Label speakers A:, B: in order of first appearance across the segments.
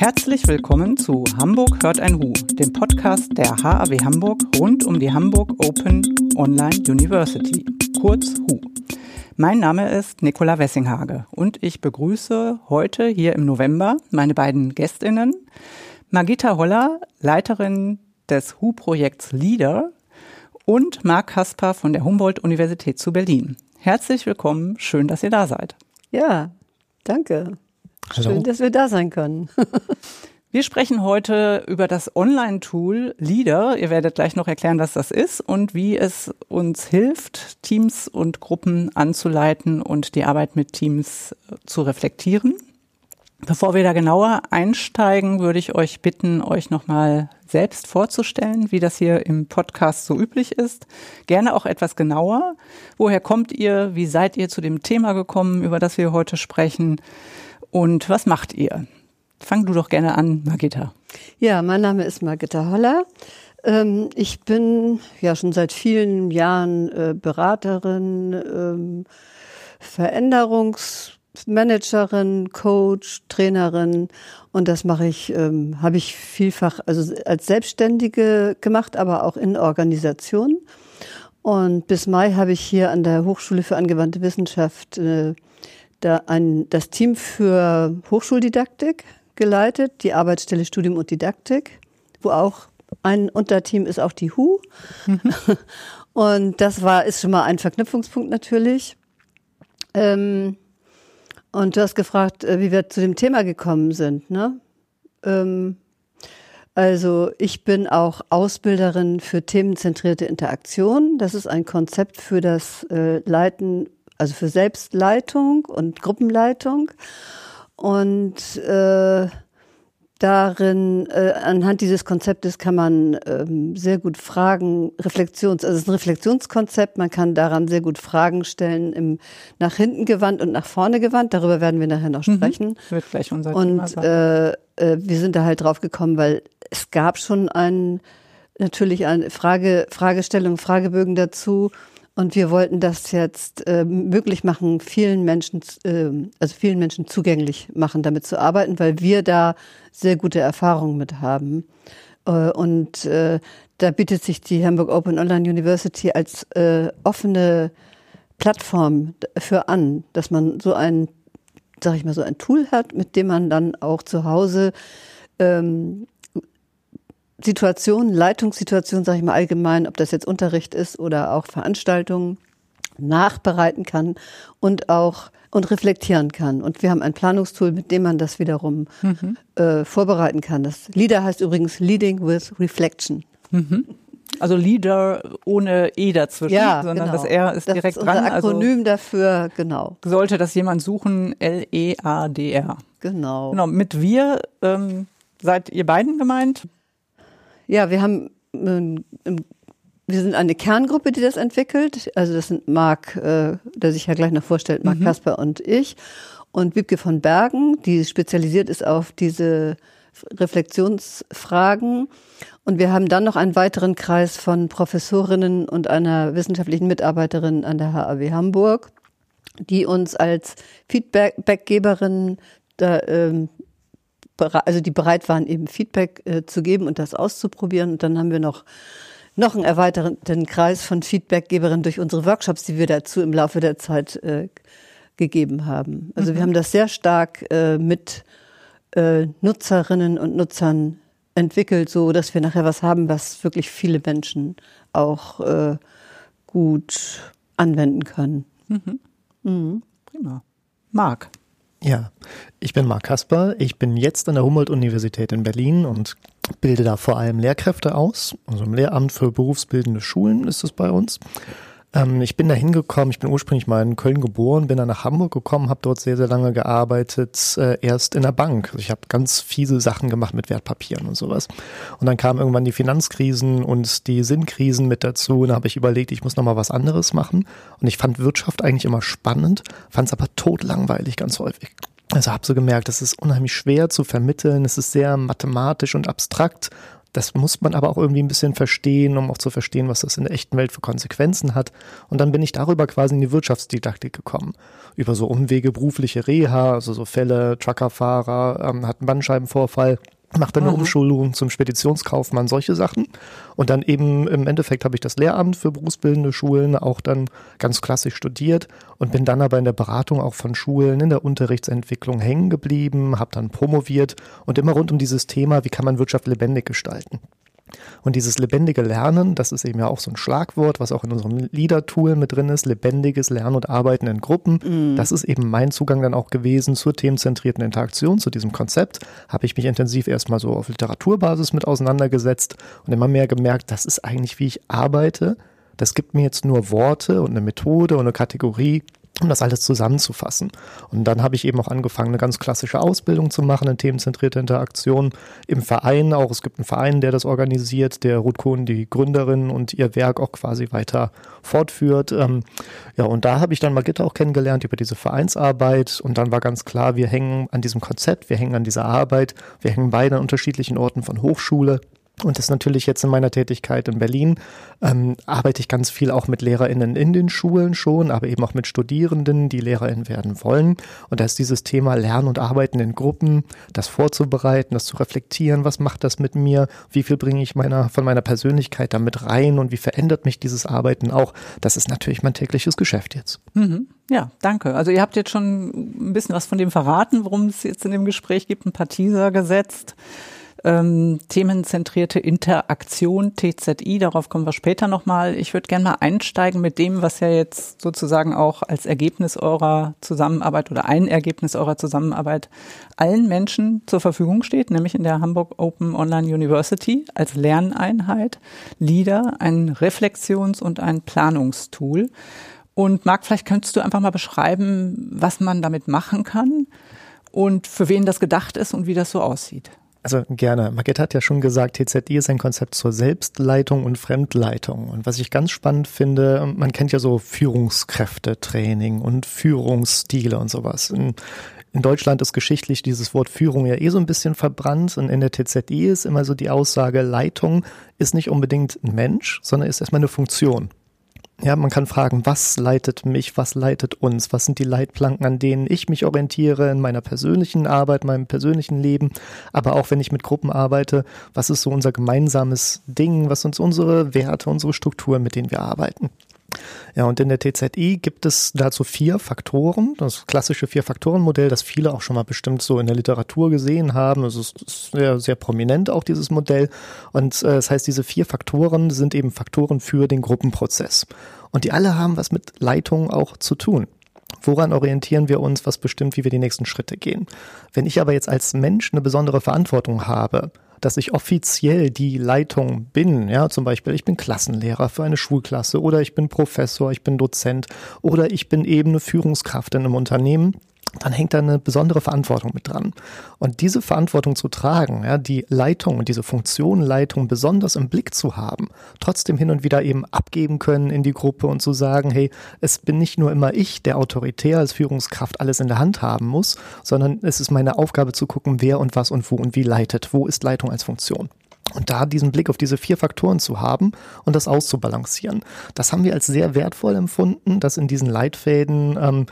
A: Herzlich willkommen zu Hamburg hört ein Hu, dem Podcast der HAW Hamburg rund um die Hamburg Open Online University, kurz HU. Mein Name ist Nicola Wessinghage und ich begrüße heute hier im November meine beiden Gästinnen, Magita Holler, Leiterin des HU-Projekts LEADER und Marc Kasper von der Humboldt-Universität zu Berlin. Herzlich willkommen, schön, dass ihr da seid.
B: Ja, danke. Hallo. Schön, dass wir da sein können.
A: Wir sprechen heute über das Online-Tool Leader. Ihr werdet gleich noch erklären, was das ist und wie es uns hilft, Teams und Gruppen anzuleiten und die Arbeit mit Teams zu reflektieren. Bevor wir da genauer einsteigen, würde ich euch bitten, euch nochmal selbst vorzustellen, wie das hier im Podcast so üblich ist. Gerne auch etwas genauer. Woher kommt ihr? Wie seid ihr zu dem Thema gekommen, über das wir heute sprechen? Und was macht ihr? Fang du doch gerne an, Margita.
B: Ja, mein Name ist Margita Holler. Ähm, ich bin ja schon seit vielen Jahren äh, Beraterin, ähm, Veränderungsmanagerin, Coach, Trainerin und das mache ich, ähm, habe ich vielfach also als Selbstständige gemacht, aber auch in Organisationen. Und bis Mai habe ich hier an der Hochschule für angewandte Wissenschaft äh, da ein, das Team für Hochschuldidaktik geleitet, die Arbeitsstelle Studium und Didaktik, wo auch ein Unterteam ist auch die HU. Mhm. Und das war, ist schon mal ein Verknüpfungspunkt natürlich. Ähm, und du hast gefragt, äh, wie wir zu dem Thema gekommen sind. Ne? Ähm, also ich bin auch Ausbilderin für themenzentrierte Interaktion. Das ist ein Konzept für das äh, Leiten, also für Selbstleitung und Gruppenleitung. Und äh, darin, äh, anhand dieses Konzeptes kann man ähm, sehr gut Fragen, Reflexions, also es ist ein Reflexionskonzept, man kann daran sehr gut Fragen stellen, im nach hinten gewandt und nach vorne gewandt. Darüber werden wir nachher noch mhm. sprechen. Mhm,
A: wird gleich unser
B: und, Thema sein. Äh, äh, wir sind da halt drauf gekommen, weil es gab schon ein natürlich eine Frage, Fragestellung, Fragebögen dazu und wir wollten das jetzt äh, möglich machen, vielen Menschen, äh, also vielen Menschen zugänglich machen, damit zu arbeiten, weil wir da sehr gute Erfahrungen mit haben. Äh, und äh, da bietet sich die Hamburg Open Online University als äh, offene Plattform für an, dass man so ein, sag ich mal, so ein Tool hat, mit dem man dann auch zu Hause ähm, Situationen, Leitungssituationen, sage ich mal allgemein, ob das jetzt Unterricht ist oder auch Veranstaltungen, nachbereiten kann und auch und reflektieren kann. Und wir haben ein Planungstool, mit dem man das wiederum mhm. äh, vorbereiten kann. Das Leader heißt übrigens Leading with Reflection.
A: Mhm. Also Leader ohne E dazwischen,
B: ja,
A: sondern
B: genau.
A: das R ist
B: das
A: direkt
B: ist
A: dran.
B: Also Akronym also dafür, genau.
A: Sollte das jemand suchen, L-E-A-D-R.
B: Genau.
A: Genau, mit wir ähm, seid ihr beiden gemeint?
B: Ja, wir haben, ähm, wir sind eine Kerngruppe, die das entwickelt. Also das sind Marc, äh, der sich ja gleich noch vorstellt, Marc mhm. Kasper und ich. Und Wiebke von Bergen, die spezialisiert ist auf diese Reflexionsfragen. Und wir haben dann noch einen weiteren Kreis von Professorinnen und einer wissenschaftlichen Mitarbeiterin an der HAW Hamburg, die uns als Feedbackgeberin da, ähm, also die bereit waren, eben Feedback äh, zu geben und das auszuprobieren. Und dann haben wir noch noch einen erweiterten Kreis von Feedbackgeberinnen durch unsere Workshops, die wir dazu im Laufe der Zeit äh, gegeben haben. Also mhm. wir haben das sehr stark äh, mit äh, Nutzerinnen und Nutzern entwickelt, so dass wir nachher was haben, was wirklich viele Menschen auch äh, gut anwenden können.
A: Mhm. Mhm. Prima. Marc.
C: Ja, ich bin Marc Kasper. Ich bin jetzt an der Humboldt-Universität in Berlin und bilde da vor allem Lehrkräfte aus. Also im Lehramt für berufsbildende Schulen ist es bei uns. Ähm, ich bin da hingekommen, ich bin ursprünglich mal in Köln geboren, bin dann nach Hamburg gekommen, habe dort sehr, sehr lange gearbeitet, äh, erst in der Bank. Also ich habe ganz fiese Sachen gemacht mit Wertpapieren und sowas. Und dann kamen irgendwann die Finanzkrisen und die Sinnkrisen mit dazu. Und da habe ich überlegt, ich muss nochmal was anderes machen. Und ich fand Wirtschaft eigentlich immer spannend, fand es aber totlangweilig ganz häufig. Also habe so gemerkt, das ist unheimlich schwer zu vermitteln, es ist sehr mathematisch und abstrakt. Das muss man aber auch irgendwie ein bisschen verstehen, um auch zu verstehen, was das in der echten Welt für Konsequenzen hat. Und dann bin ich darüber quasi in die Wirtschaftsdidaktik gekommen. Über so Umwege berufliche Reha, also so Fälle, Truckerfahrer, ähm, hat einen Bandscheibenvorfall macht dann eine mhm. Umschulung zum Speditionskaufmann, solche Sachen. Und dann eben im Endeffekt habe ich das Lehramt für berufsbildende Schulen auch dann ganz klassisch studiert und bin dann aber in der Beratung auch von Schulen in der Unterrichtsentwicklung hängen geblieben, habe dann promoviert und immer rund um dieses Thema, wie kann man Wirtschaft lebendig gestalten. Und dieses lebendige Lernen, das ist eben ja auch so ein Schlagwort, was auch in unserem Leader-Tool mit drin ist, lebendiges Lernen und Arbeiten in Gruppen. Mhm. Das ist eben mein Zugang dann auch gewesen zur themenzentrierten Interaktion, zu diesem Konzept. Habe ich mich intensiv erstmal so auf Literaturbasis mit auseinandergesetzt und immer mehr gemerkt, das ist eigentlich, wie ich arbeite. Das gibt mir jetzt nur Worte und eine Methode und eine Kategorie, um das alles zusammenzufassen. Und dann habe ich eben auch angefangen, eine ganz klassische Ausbildung zu machen in themenzentrierte Interaktion im Verein auch. Es gibt einen Verein, der das organisiert, der Ruth Kohn, die Gründerin und ihr Werk auch quasi weiter fortführt. Ähm, ja, und da habe ich dann Magitta auch kennengelernt über diese Vereinsarbeit und dann war ganz klar, wir hängen an diesem Konzept, wir hängen an dieser Arbeit, wir hängen beide an unterschiedlichen Orten von Hochschule und das natürlich jetzt in meiner Tätigkeit in Berlin ähm, arbeite ich ganz viel auch mit LehrerInnen in den Schulen schon, aber eben auch mit Studierenden, die LehrerInnen werden wollen. Und da ist dieses Thema Lernen und Arbeiten in Gruppen, das vorzubereiten, das zu reflektieren, was macht das mit mir, wie viel bringe ich meiner, von meiner Persönlichkeit damit rein und wie verändert mich dieses Arbeiten auch. Das ist natürlich mein tägliches Geschäft jetzt.
A: Mhm. Ja, danke. Also ihr habt jetzt schon ein bisschen was von dem verraten, worum es jetzt in dem Gespräch gibt, ein paar Teaser gesetzt ähm, themenzentrierte Interaktion, TZI, darauf kommen wir später nochmal. Ich würde gerne mal einsteigen mit dem, was ja jetzt sozusagen auch als Ergebnis eurer Zusammenarbeit oder ein Ergebnis eurer Zusammenarbeit allen Menschen zur Verfügung steht, nämlich in der Hamburg Open Online University als Lerneinheit, LEADER, ein Reflexions- und ein Planungstool. Und Marc, vielleicht könntest du einfach mal beschreiben, was man damit machen kann und für wen das gedacht ist und wie das so aussieht.
C: Also gerne. Margit hat ja schon gesagt, TZI ist ein Konzept zur Selbstleitung und Fremdleitung. Und was ich ganz spannend finde, man kennt ja so Führungskräftetraining und Führungsstile und sowas. In, in Deutschland ist geschichtlich dieses Wort Führung ja eh so ein bisschen verbrannt und in der TZI ist immer so die Aussage, Leitung ist nicht unbedingt ein Mensch, sondern ist erstmal eine Funktion. Ja, man kann fragen, was leitet mich, was leitet uns, was sind die Leitplanken, an denen ich mich orientiere in meiner persönlichen Arbeit, meinem persönlichen Leben, aber auch wenn ich mit Gruppen arbeite, was ist so unser gemeinsames Ding, was sind unsere Werte, unsere Strukturen, mit denen wir arbeiten. Ja, und in der TZI gibt es dazu vier Faktoren, das klassische Vier-Faktoren-Modell, das viele auch schon mal bestimmt so in der Literatur gesehen haben. Es ist sehr, sehr prominent auch dieses Modell. Und äh, das heißt, diese vier Faktoren sind eben Faktoren für den Gruppenprozess. Und die alle haben was mit Leitung auch zu tun. Woran orientieren wir uns, was bestimmt, wie wir die nächsten Schritte gehen? Wenn ich aber jetzt als Mensch eine besondere Verantwortung habe, dass ich offiziell die Leitung bin. Ja, zum Beispiel, ich bin Klassenlehrer für eine Schulklasse oder ich bin Professor, ich bin Dozent oder ich bin eben eine Führungskraft in einem Unternehmen dann hängt da eine besondere Verantwortung mit dran. Und diese Verantwortung zu tragen, ja, die Leitung und diese Funktion Leitung besonders im Blick zu haben, trotzdem hin und wieder eben abgeben können in die Gruppe und zu sagen, hey, es bin nicht nur immer ich, der autoritär als Führungskraft alles in der Hand haben muss, sondern es ist meine Aufgabe zu gucken, wer und was und wo und wie leitet. Wo ist Leitung als Funktion? Und da diesen Blick auf diese vier Faktoren zu haben und das auszubalancieren, das haben wir als sehr wertvoll empfunden, dass in diesen Leitfäden ähm,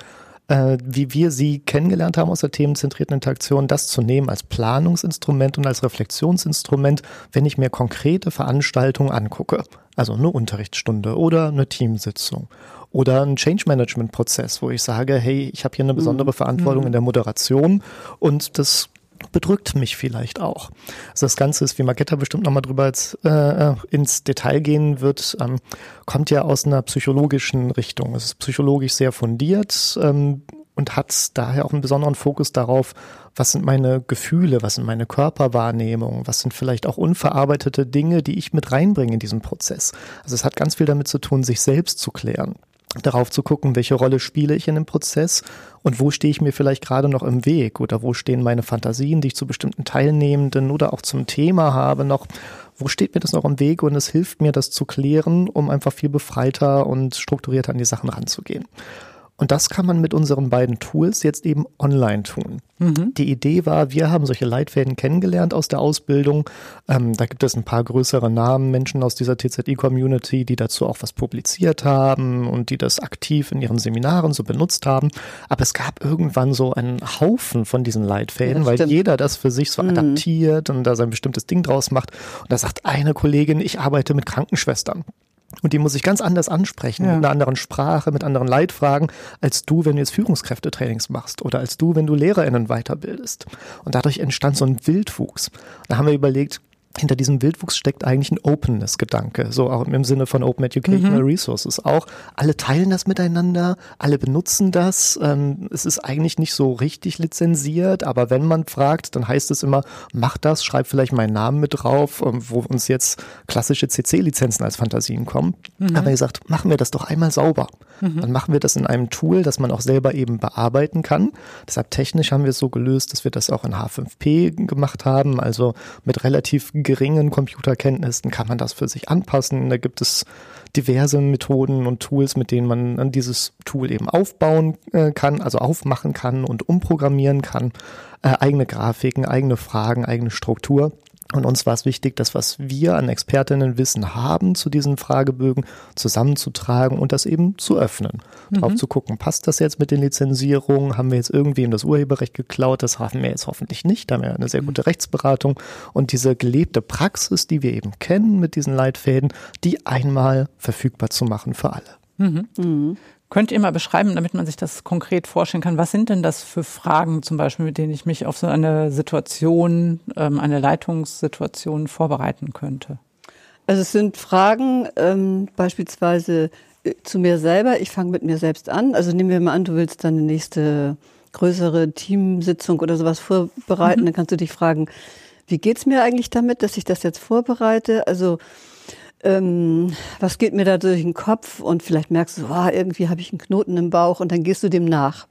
C: äh, wie wir sie kennengelernt haben aus der themenzentrierten Interaktion, das zu nehmen als Planungsinstrument und als Reflexionsinstrument, wenn ich mir konkrete Veranstaltungen angucke. Also eine Unterrichtsstunde oder eine Teamsitzung oder ein Change Management Prozess, wo ich sage, hey, ich habe hier eine besondere mhm. Verantwortung mhm. in der Moderation und das bedrückt mich vielleicht auch. Also das Ganze ist, wie Magetta bestimmt nochmal drüber als, äh, äh, ins Detail gehen wird, ähm, kommt ja aus einer psychologischen Richtung. Es ist psychologisch sehr fundiert ähm, und hat daher auch einen besonderen Fokus darauf, was sind meine Gefühle, was sind meine Körperwahrnehmungen, was sind vielleicht auch unverarbeitete Dinge, die ich mit reinbringe in diesen Prozess. Also es hat ganz viel damit zu tun, sich selbst zu klären darauf zu gucken, welche Rolle spiele ich in dem Prozess und wo stehe ich mir vielleicht gerade noch im Weg oder wo stehen meine Fantasien, die ich zu bestimmten Teilnehmenden oder auch zum Thema habe noch. Wo steht mir das noch im Weg und es hilft mir, das zu klären, um einfach viel befreiter und strukturierter an die Sachen ranzugehen. Und das kann man mit unseren beiden Tools jetzt eben online tun. Mhm. Die Idee war, wir haben solche Leitfäden kennengelernt aus der Ausbildung. Ähm, da gibt es ein paar größere Namen, Menschen aus dieser TZI-Community, die dazu auch was publiziert haben und die das aktiv in ihren Seminaren so benutzt haben. Aber es gab irgendwann so einen Haufen von diesen Leitfäden, ja, weil stimmt. jeder das für sich so mhm. adaptiert und da sein bestimmtes Ding draus macht. Und da sagt eine Kollegin, ich arbeite mit Krankenschwestern. Und die muss ich ganz anders ansprechen, ja. mit einer anderen Sprache, mit anderen Leitfragen, als du, wenn du jetzt Führungskräftetrainings machst oder als du, wenn du LehrerInnen weiterbildest. Und dadurch entstand so ein Wildwuchs. Da haben wir überlegt, hinter diesem Wildwuchs steckt eigentlich ein Openness-Gedanke, so auch im Sinne von Open Educational mhm. Resources auch. Alle teilen das miteinander, alle benutzen das. Ähm, es ist eigentlich nicht so richtig lizenziert, aber wenn man fragt, dann heißt es immer, mach das, schreib vielleicht meinen Namen mit drauf, ähm, wo uns jetzt klassische CC-Lizenzen als Fantasien kommen. Mhm. Aber ihr sagt, machen wir das doch einmal sauber. Mhm. Dann machen wir das in einem Tool, das man auch selber eben bearbeiten kann. Deshalb technisch haben wir es so gelöst, dass wir das auch in H5P gemacht haben, also mit relativ geringen Computerkenntnissen kann man das für sich anpassen. Da gibt es diverse Methoden und Tools, mit denen man an dieses Tool eben aufbauen äh, kann, also aufmachen kann und umprogrammieren kann. Äh, eigene Grafiken, eigene Fragen, eigene Struktur. Und uns war es wichtig, das, was wir an Expertinnenwissen haben zu diesen Fragebögen, zusammenzutragen und das eben zu öffnen. Mhm. Drauf zu gucken, passt das jetzt mit den Lizenzierungen? Haben wir jetzt irgendwem das Urheberrecht geklaut? Das haben wir jetzt hoffentlich nicht. Da haben wir eine sehr gute Rechtsberatung. Und diese gelebte Praxis, die wir eben kennen mit diesen Leitfäden, die einmal verfügbar zu machen für alle.
A: Mhm. Könnt ihr mal beschreiben, damit man sich das konkret vorstellen kann, was sind denn das für Fragen zum Beispiel, mit denen ich mich auf so eine Situation, ähm, eine Leitungssituation vorbereiten könnte?
B: Also es sind Fragen ähm, beispielsweise äh, zu mir selber. Ich fange mit mir selbst an. Also nehmen wir mal an, du willst deine nächste größere Teamsitzung oder sowas vorbereiten. Mhm. Dann kannst du dich fragen, wie geht's mir eigentlich damit, dass ich das jetzt vorbereite? Also ähm, was geht mir da durch den Kopf und vielleicht merkst du, oh, irgendwie habe ich einen Knoten im Bauch und dann gehst du dem nach.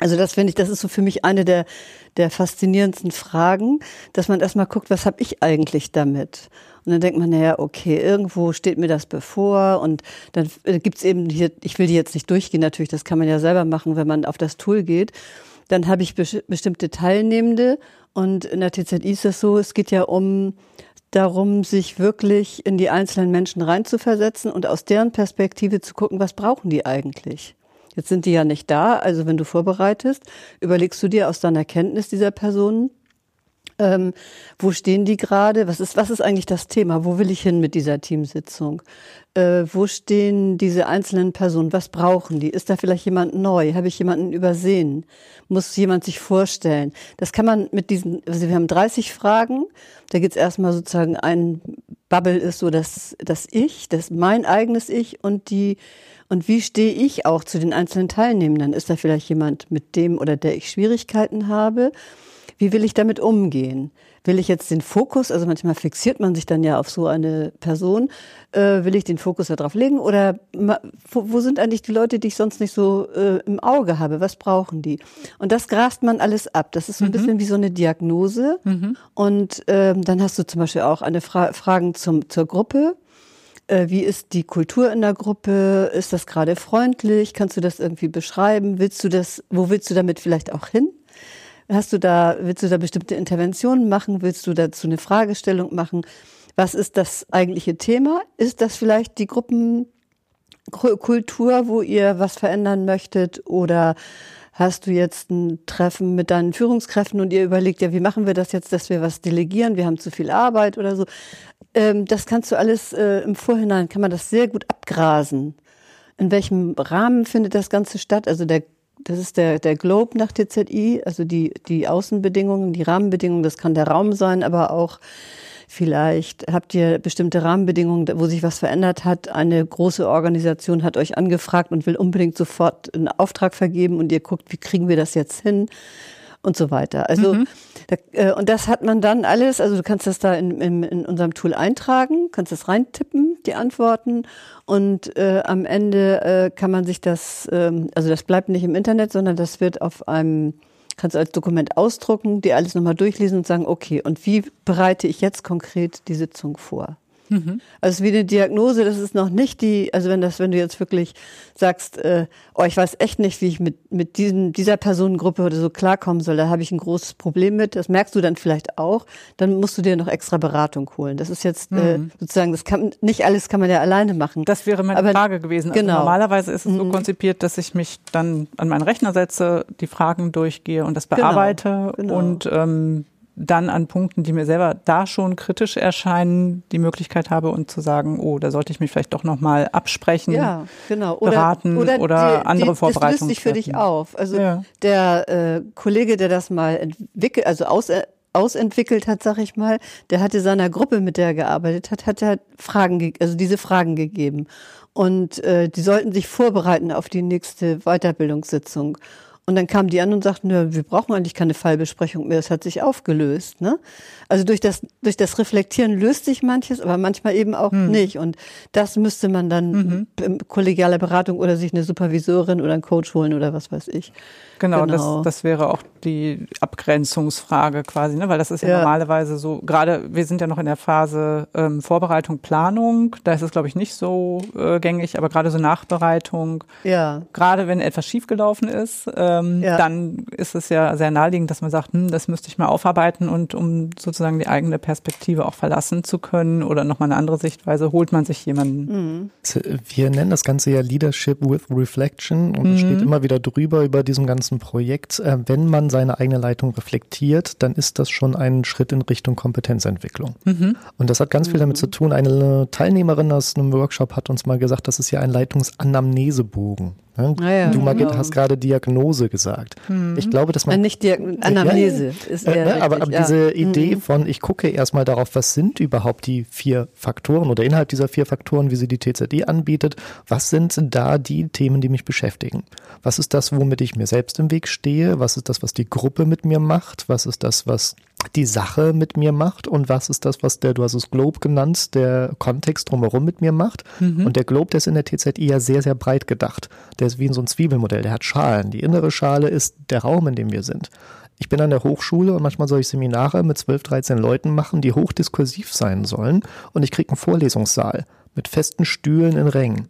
B: Also das finde ich, das ist so für mich eine der, der faszinierendsten Fragen, dass man erstmal guckt, was habe ich eigentlich damit? Und dann denkt man, naja, okay, irgendwo steht mir das bevor und dann gibt's eben hier, ich will die jetzt nicht durchgehen natürlich, das kann man ja selber machen, wenn man auf das Tool geht. Dann habe ich bestimmte Teilnehmende und in der TZI ist das so, es geht ja um darum, sich wirklich in die einzelnen Menschen reinzuversetzen und aus deren Perspektive zu gucken, was brauchen die eigentlich? Jetzt sind die ja nicht da, also wenn du vorbereitest, überlegst du dir aus deiner Kenntnis dieser Personen, ähm, wo stehen die gerade? Was ist, was ist eigentlich das Thema? Wo will ich hin mit dieser Teamsitzung? Äh, wo stehen diese einzelnen Personen? Was brauchen die? Ist da vielleicht jemand neu? Habe ich jemanden übersehen? Muss jemand sich vorstellen? Das kann man mit diesen, also wir haben 30 Fragen. Da geht's erstmal sozusagen ein Bubble ist so das, das Ich, das mein eigenes Ich und die, und wie stehe ich auch zu den einzelnen Teilnehmenden? Ist da vielleicht jemand, mit dem oder der ich Schwierigkeiten habe? Wie will ich damit umgehen? Will ich jetzt den Fokus, also manchmal fixiert man sich dann ja auf so eine Person, äh, will ich den Fokus darauf legen oder wo, wo, sind eigentlich die Leute, die ich sonst nicht so äh, im Auge habe? Was brauchen die? Und das grast man alles ab. Das ist so ein mhm. bisschen wie so eine Diagnose. Mhm. Und ähm, dann hast du zum Beispiel auch eine Fra Fragen zum, zur Gruppe äh, wie ist die Kultur in der Gruppe? Ist das gerade freundlich? Kannst du das irgendwie beschreiben? Willst du das, wo willst du damit vielleicht auch hin? Hast du da, willst du da bestimmte Interventionen machen? Willst du dazu eine Fragestellung machen? Was ist das eigentliche Thema? Ist das vielleicht die Gruppenkultur, wo ihr was verändern möchtet? Oder hast du jetzt ein Treffen mit deinen Führungskräften und ihr überlegt, ja, wie machen wir das jetzt, dass wir was delegieren? Wir haben zu viel Arbeit oder so. Ähm, das kannst du alles äh, im Vorhinein, kann man das sehr gut abgrasen. In welchem Rahmen findet das Ganze statt? Also der das ist der, der Globe nach TZI, also die, die Außenbedingungen, die Rahmenbedingungen, das kann der Raum sein, aber auch vielleicht habt ihr bestimmte Rahmenbedingungen, wo sich was verändert hat. Eine große Organisation hat euch angefragt und will unbedingt sofort einen Auftrag vergeben und ihr guckt, wie kriegen wir das jetzt hin? und so weiter. Also mhm. Da, äh, und das hat man dann alles, also du kannst das da in, in, in unserem Tool eintragen, kannst das reintippen, die Antworten und äh, am Ende äh, kann man sich das, ähm, also das bleibt nicht im Internet, sondern das wird auf einem kannst du als Dokument ausdrucken, dir alles nochmal durchlesen und sagen, okay, und wie bereite ich jetzt konkret die Sitzung vor? Mhm. Also wie eine Diagnose, das ist noch nicht die, also wenn das, wenn du jetzt wirklich sagst, äh, oh, ich weiß echt nicht, wie ich mit, mit diesem, dieser Personengruppe oder so klarkommen soll, da habe ich ein großes Problem mit, das merkst du dann vielleicht auch, dann musst du dir noch extra Beratung holen. Das ist jetzt äh, mhm. äh, sozusagen, das kann, nicht alles kann man ja alleine machen.
A: Das wäre meine Aber, Frage gewesen. Also genau. normalerweise ist es so mhm. konzipiert, dass ich mich dann an meinen Rechner setze, die Fragen durchgehe und das genau. bearbeite genau, genau. und ähm, dann an Punkten, die mir selber da schon kritisch erscheinen, die Möglichkeit habe und zu sagen, oh, da sollte ich mich vielleicht doch nochmal absprechen, ja, genau. oder, beraten oder, oder die, andere die, Vorbereitungen. Das
B: löst sich für dich auf. Also ja. der äh, Kollege, der das mal entwickelt, also aus, äh, ausentwickelt hat, sag ich mal, der hatte seiner Gruppe, mit der er gearbeitet hat, hat er Fragen, also diese Fragen gegeben. Und äh, die sollten sich vorbereiten auf die nächste Weiterbildungssitzung. Und dann kamen die an und sagten, ja, wir brauchen eigentlich keine Fallbesprechung mehr, es hat sich aufgelöst. Ne? Also durch das, durch das Reflektieren löst sich manches, aber manchmal eben auch hm. nicht. Und das müsste man dann mhm. in kollegialer Beratung oder sich eine Supervisorin oder einen Coach holen oder was weiß ich.
A: Genau, genau. Das, das wäre auch die Abgrenzungsfrage quasi, ne? weil das ist ja, ja, normalerweise so, gerade wir sind ja noch in der Phase ähm, Vorbereitung, Planung, da ist es glaube ich nicht so äh, gängig, aber gerade so Nachbereitung, ja. gerade wenn etwas schiefgelaufen ist, ähm, ja. dann ist es ja sehr naheliegend, dass man sagt, hm, das müsste ich mal aufarbeiten und um sozusagen die eigene Perspektive auch verlassen zu können oder nochmal eine andere Sichtweise, holt man sich jemanden.
C: Mhm. Wir nennen das Ganze ja Leadership with Reflection und mhm. es steht immer wieder drüber über diesem ganzen Projekt, äh, wenn man seine eigene Leitung reflektiert, dann ist das schon ein Schritt in Richtung Kompetenzentwicklung. Mhm. Und das hat ganz viel damit zu tun. Eine Teilnehmerin aus einem Workshop hat uns mal gesagt, das ist ja ein Leitungsanamnesebogen. Ne? Ja, du Margit, genau. hast gerade Diagnose gesagt. Mhm. Ich glaube, dass man.
B: Äh, nicht Diag Anamnese ja,
C: ist eher äh, aber, aber diese Idee mhm. von, ich gucke erstmal darauf, was sind überhaupt die vier Faktoren oder innerhalb dieser vier Faktoren, wie sie die TZD anbietet, was sind da die Themen, die mich beschäftigen? Was ist das, womit ich mir selbst im Weg stehe? Was ist das, was die Gruppe mit mir macht? Was ist das, was die Sache mit mir macht und was ist das, was der, du hast es Globe genannt, der Kontext drumherum mit mir macht. Mhm. Und der Globe, der ist in der TZI ja sehr, sehr breit gedacht. Der ist wie in so ein Zwiebelmodell, der hat Schalen. Die innere Schale ist der Raum, in dem wir sind. Ich bin an der Hochschule und manchmal soll ich Seminare mit 12, 13 Leuten machen, die hochdiskursiv sein sollen. Und ich kriege einen Vorlesungssaal mit festen Stühlen in Rängen.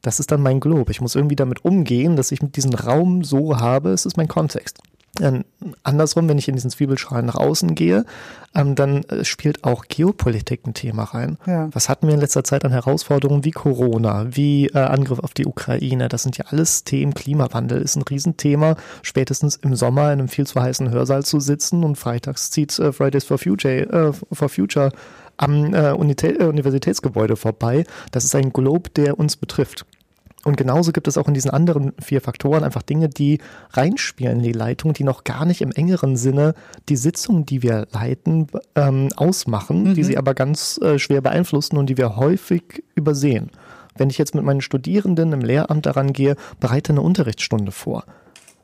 C: Das ist dann mein Globe. Ich muss irgendwie damit umgehen, dass ich mit diesem Raum so habe, es ist mein Kontext. Ähm, andersrum, wenn ich in diesen Zwiebelschalen nach außen gehe, ähm, dann äh, spielt auch Geopolitik ein Thema rein. Ja. Was hatten wir in letzter Zeit an Herausforderungen wie Corona, wie äh, Angriff auf die Ukraine? Das sind ja alles Themen. Klimawandel ist ein Riesenthema. Spätestens im Sommer in einem viel zu heißen Hörsaal zu sitzen und freitags zieht äh, Fridays for Future, äh, for Future am äh, Universitätsgebäude vorbei. Das ist ein Globe, der uns betrifft. Und genauso gibt es auch in diesen anderen vier Faktoren einfach Dinge, die reinspielen in die Leitung, die noch gar nicht im engeren Sinne die Sitzung, die wir leiten, ähm, ausmachen, mhm. die sie aber ganz äh, schwer beeinflussen und die wir häufig übersehen. Wenn ich jetzt mit meinen Studierenden im Lehramt daran gehe, bereite eine Unterrichtsstunde vor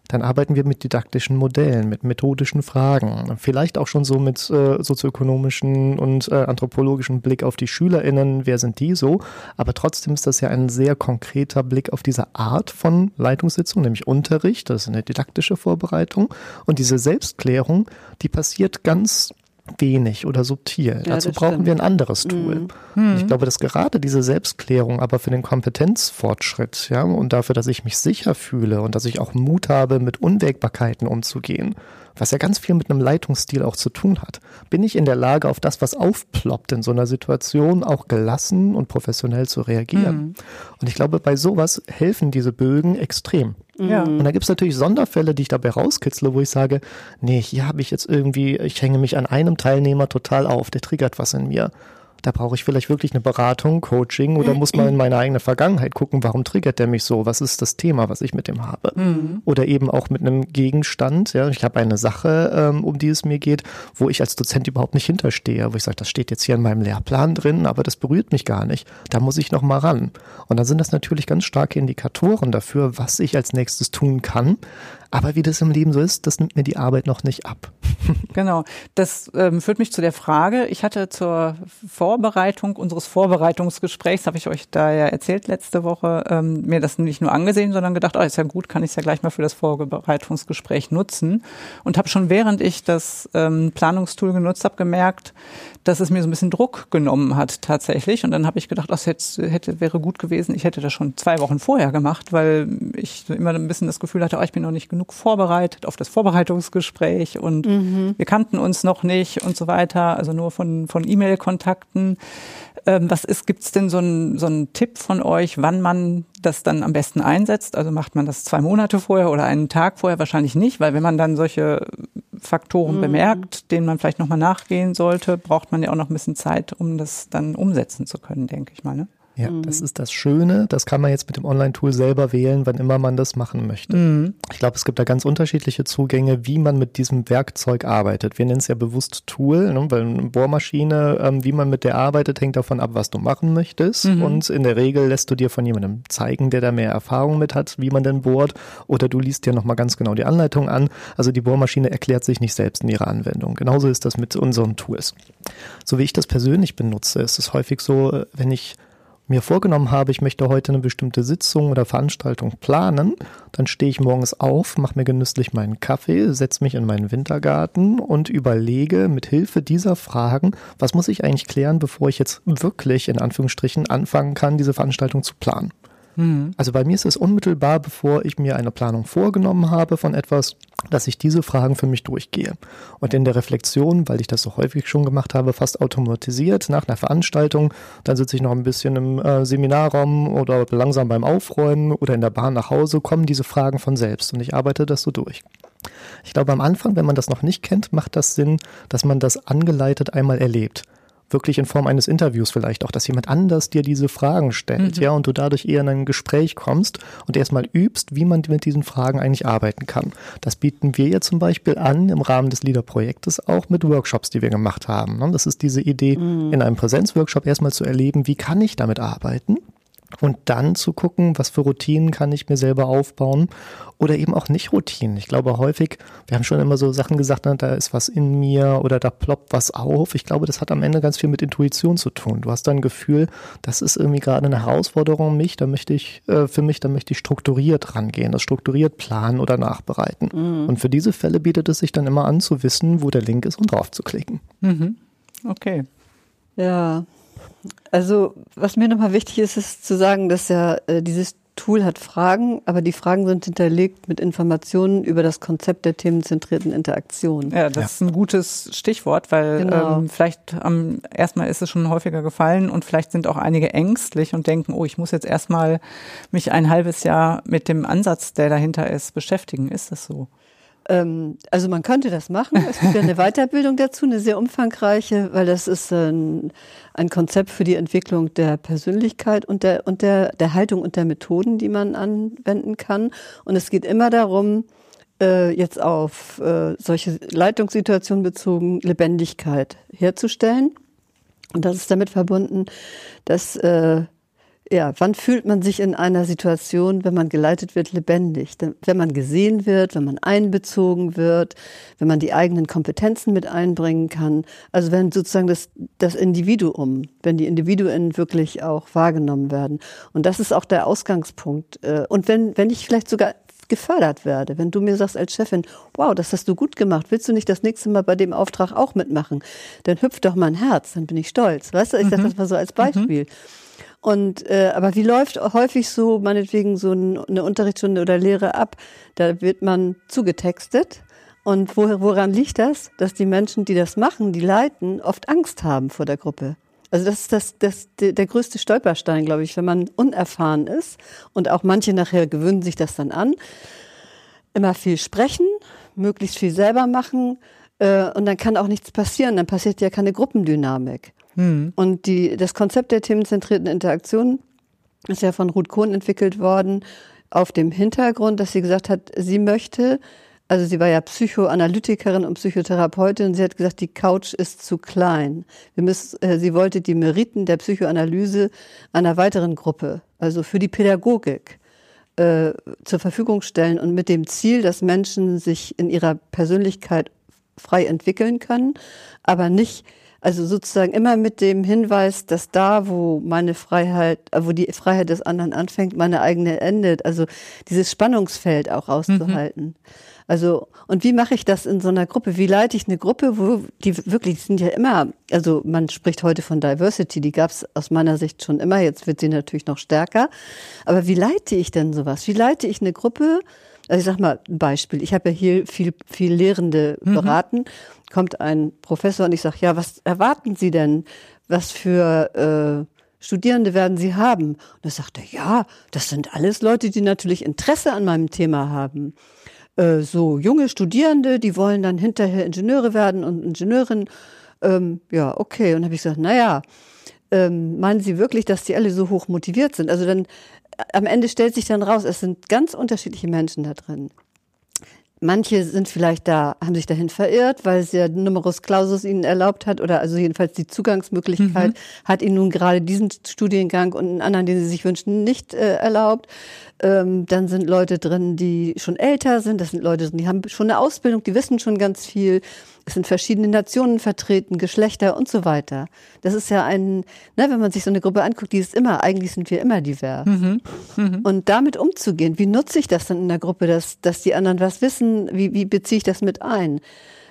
C: dann arbeiten wir mit didaktischen Modellen, mit methodischen Fragen, vielleicht auch schon so mit äh, sozioökonomischen und äh, anthropologischen Blick auf die SchülerInnen, wer sind die so, aber trotzdem ist das ja ein sehr konkreter Blick auf diese Art von Leitungssitzung, nämlich Unterricht, das ist eine didaktische Vorbereitung. Und diese Selbstklärung, die passiert ganz wenig oder subtil. Ja, Dazu brauchen stimmt. wir ein anderes Tool. Mhm. Ich glaube, dass gerade diese Selbstklärung aber für den Kompetenzfortschritt, ja, und dafür, dass ich mich sicher fühle und dass ich auch Mut habe, mit Unwägbarkeiten umzugehen, was ja ganz viel mit einem Leitungsstil auch zu tun hat. Bin ich in der Lage, auf das, was aufploppt in so einer Situation, auch gelassen und professionell zu reagieren? Mhm. Und ich glaube, bei sowas helfen diese Bögen extrem. Ja. Und da gibt es natürlich Sonderfälle, die ich dabei rauskitzle, wo ich sage, nee, hier habe ich jetzt irgendwie, ich hänge mich an einem Teilnehmer total auf, der triggert was in mir da brauche ich vielleicht wirklich eine Beratung, Coaching oder muss man in meine eigene Vergangenheit gucken, warum triggert der mich so? Was ist das Thema, was ich mit dem habe? Mhm. Oder eben auch mit einem Gegenstand. Ja, ich habe eine Sache, ähm, um die es mir geht, wo ich als Dozent überhaupt nicht hinterstehe, wo ich sage, das steht jetzt hier in meinem Lehrplan drin, aber das berührt mich gar nicht. Da muss ich noch mal ran. Und dann sind das natürlich ganz starke Indikatoren dafür, was ich als nächstes tun kann. Aber wie das im Leben so ist, das nimmt mir die Arbeit noch nicht ab.
A: Genau. Das ähm, führt mich zu der Frage. Ich hatte zur Vorbereitung unseres Vorbereitungsgesprächs, habe ich euch da ja erzählt letzte Woche, ähm, mir das nicht nur angesehen, sondern gedacht, oh, ist ja gut, kann ich es ja gleich mal für das Vorbereitungsgespräch nutzen. Und habe schon während ich das ähm, Planungstool genutzt habe, gemerkt, dass es mir so ein bisschen Druck genommen hat tatsächlich. Und dann habe ich gedacht, das hätte, hätte, wäre gut gewesen, ich hätte das schon zwei Wochen vorher gemacht, weil ich immer ein bisschen das Gefühl hatte, oh, ich bin noch nicht genug vorbereitet auf das Vorbereitungsgespräch und mhm. wir kannten uns noch nicht und so weiter, also nur von, von E-Mail-Kontakten. Ähm, was ist, gibt es denn so einen so einen Tipp von euch, wann man das dann am besten einsetzt? Also macht man das zwei Monate vorher oder einen Tag vorher? Wahrscheinlich nicht, weil wenn man dann solche Faktoren mhm. bemerkt, denen man vielleicht nochmal nachgehen sollte, braucht man ja auch noch ein bisschen Zeit, um das dann umsetzen zu können, denke ich mal. Ne?
C: Ja, mhm. das ist das Schöne. Das kann man jetzt mit dem Online-Tool selber wählen, wann immer man das machen möchte. Mhm. Ich glaube, es gibt da ganz unterschiedliche Zugänge, wie man mit diesem Werkzeug arbeitet. Wir nennen es ja bewusst Tool, ne? weil eine Bohrmaschine, ähm, wie man mit der arbeitet, hängt davon ab, was du machen möchtest. Mhm. Und in der Regel lässt du dir von jemandem zeigen, der da mehr Erfahrung mit hat, wie man denn bohrt. Oder du liest dir nochmal ganz genau die Anleitung an. Also die Bohrmaschine erklärt sich nicht selbst in ihrer Anwendung. Genauso ist das mit unseren Tools. So wie ich das persönlich benutze, ist es häufig so, äh, wenn ich mir vorgenommen habe, ich möchte heute eine bestimmte Sitzung oder Veranstaltung planen, dann stehe ich morgens auf, mache mir genüsslich meinen Kaffee, setze mich in meinen Wintergarten und überlege mit Hilfe dieser Fragen, was muss ich eigentlich klären, bevor ich jetzt wirklich in Anführungsstrichen anfangen kann, diese Veranstaltung zu planen. Mhm. Also bei mir ist es unmittelbar, bevor ich mir eine Planung vorgenommen habe von etwas, dass ich diese Fragen für mich durchgehe. Und in der Reflexion, weil ich das so häufig schon gemacht habe, fast automatisiert nach einer Veranstaltung, dann sitze ich noch ein bisschen im äh, Seminarraum oder langsam beim Aufräumen oder in der Bahn nach Hause, kommen diese Fragen von selbst und ich arbeite das so durch. Ich glaube, am Anfang, wenn man das noch nicht kennt, macht das Sinn, dass man das angeleitet einmal erlebt wirklich in Form eines Interviews vielleicht auch, dass jemand anders dir diese Fragen stellt, mhm. ja, und du dadurch eher in ein Gespräch kommst und erstmal übst, wie man mit diesen Fragen eigentlich arbeiten kann. Das bieten wir ja zum Beispiel an im Rahmen des LEADER-Projektes auch mit Workshops, die wir gemacht haben. Ne? Das ist diese Idee, mhm. in einem Präsenzworkshop erstmal zu erleben, wie kann ich damit arbeiten? Und dann zu gucken, was für Routinen kann ich mir selber aufbauen oder eben auch nicht Routinen. Ich glaube häufig, wir haben schon immer so Sachen gesagt, ne, da ist was in mir oder da ploppt was auf. Ich glaube, das hat am Ende ganz viel mit Intuition zu tun. Du hast dann ein Gefühl, das ist irgendwie gerade eine Herausforderung mich, da möchte ich äh, für mich, da möchte ich strukturiert rangehen, das strukturiert planen oder nachbereiten. Mhm. Und für diese Fälle bietet es sich dann immer an zu wissen, wo der Link ist und drauf zu klicken.
A: Mhm. Okay.
B: Ja, also was mir nochmal wichtig ist, ist zu sagen, dass ja äh, dieses Tool hat Fragen, aber die Fragen sind hinterlegt mit Informationen über das Konzept der themenzentrierten Interaktion.
A: Ja, das ja. ist ein gutes Stichwort, weil genau. ähm, vielleicht ähm, erstmal ist es schon häufiger gefallen und vielleicht sind auch einige ängstlich und denken, oh, ich muss jetzt erstmal mich ein halbes Jahr mit dem Ansatz, der dahinter ist, beschäftigen. Ist das so?
B: Ähm, also man könnte das machen. Es gibt ja eine Weiterbildung dazu, eine sehr umfangreiche, weil das ist ein, ein Konzept für die Entwicklung der Persönlichkeit und der, und der, der Haltung und der Methoden, die man anwenden kann. Und es geht immer darum, äh, jetzt auf äh, solche Leitungssituationen bezogen Lebendigkeit herzustellen. Und das ist damit verbunden, dass äh, ja, wann fühlt man sich in einer Situation, wenn man geleitet wird, lebendig? Wenn man gesehen wird, wenn man einbezogen wird, wenn man die eigenen Kompetenzen mit einbringen kann. Also wenn sozusagen das, das Individuum, wenn die Individuen wirklich auch wahrgenommen werden. Und das ist auch der Ausgangspunkt. Äh, und wenn, wenn ich vielleicht sogar gefördert werde. Wenn du mir sagst als Chefin, wow, das hast du gut gemacht, willst du nicht das nächste Mal bei dem Auftrag auch mitmachen? Dann hüpft doch mein Herz, dann bin ich stolz. Weißt du, ich mhm. sage das mal so als Beispiel. Mhm. Und äh, aber wie läuft häufig so meinetwegen so eine Unterrichtsstunde oder Lehre ab? Da wird man zugetextet. Und wo, woran liegt das? Dass die Menschen, die das machen, die leiten, oft Angst haben vor der Gruppe. Also das ist das, das, der größte Stolperstein, glaube ich, wenn man unerfahren ist. Und auch manche nachher gewöhnen sich das dann an. Immer viel sprechen, möglichst viel selber machen. Äh, und dann kann auch nichts passieren. Dann passiert ja keine Gruppendynamik. Mhm. Und die, das Konzept der themenzentrierten Interaktion ist ja von Ruth Kohn entwickelt worden auf dem Hintergrund, dass sie gesagt hat, sie möchte, also sie war ja Psychoanalytikerin und Psychotherapeutin, sie hat gesagt, die Couch ist zu klein. Müssen, äh, sie wollte die Meriten der Psychoanalyse einer weiteren Gruppe, also für die Pädagogik, äh, zur Verfügung stellen und mit dem Ziel, dass Menschen sich in ihrer Persönlichkeit frei entwickeln können, aber nicht also sozusagen immer mit dem Hinweis, dass da, wo meine Freiheit, äh, wo die Freiheit des anderen anfängt, meine eigene endet. Also dieses Spannungsfeld auch auszuhalten. Mhm. Also, und wie mache ich das in so einer Gruppe? Wie leite ich eine Gruppe, wo die wirklich, sind ja immer, also man spricht heute von Diversity, die gab es aus meiner Sicht schon immer, jetzt wird sie natürlich noch stärker. Aber wie leite ich denn sowas? Wie leite ich eine Gruppe? Also ich sag mal ein Beispiel. Ich habe ja hier viel, viel Lehrende mhm. beraten. Kommt ein Professor und ich sage, ja, was erwarten Sie denn? Was für äh, Studierende werden Sie haben? Und er sagte, ja, das sind alles Leute, die natürlich Interesse an meinem Thema haben. Äh, so junge Studierende, die wollen dann hinterher Ingenieure werden und Ingenieurin. Ähm, ja, okay. Und habe ich gesagt, naja, ähm, meinen Sie wirklich, dass die alle so hoch motiviert sind? Also dann am Ende stellt sich dann raus, es sind ganz unterschiedliche Menschen da drin. Manche sind vielleicht da, haben sich dahin verirrt, weil es ja Numerus Clausus ihnen erlaubt hat oder also jedenfalls die Zugangsmöglichkeit mhm. hat ihnen nun gerade diesen Studiengang und einen anderen, den sie sich wünschen, nicht äh, erlaubt. Ähm, dann sind Leute drin, die schon älter sind. Das sind Leute, die haben schon eine Ausbildung, die wissen schon ganz viel. Es sind verschiedene Nationen vertreten, Geschlechter und so weiter. Das ist ja ein, ne, wenn man sich so eine Gruppe anguckt, die ist immer, eigentlich sind wir immer divers. Mhm. Mhm. Und damit umzugehen, wie nutze ich das dann in der Gruppe, dass, dass die anderen was wissen, wie, wie beziehe ich das mit ein?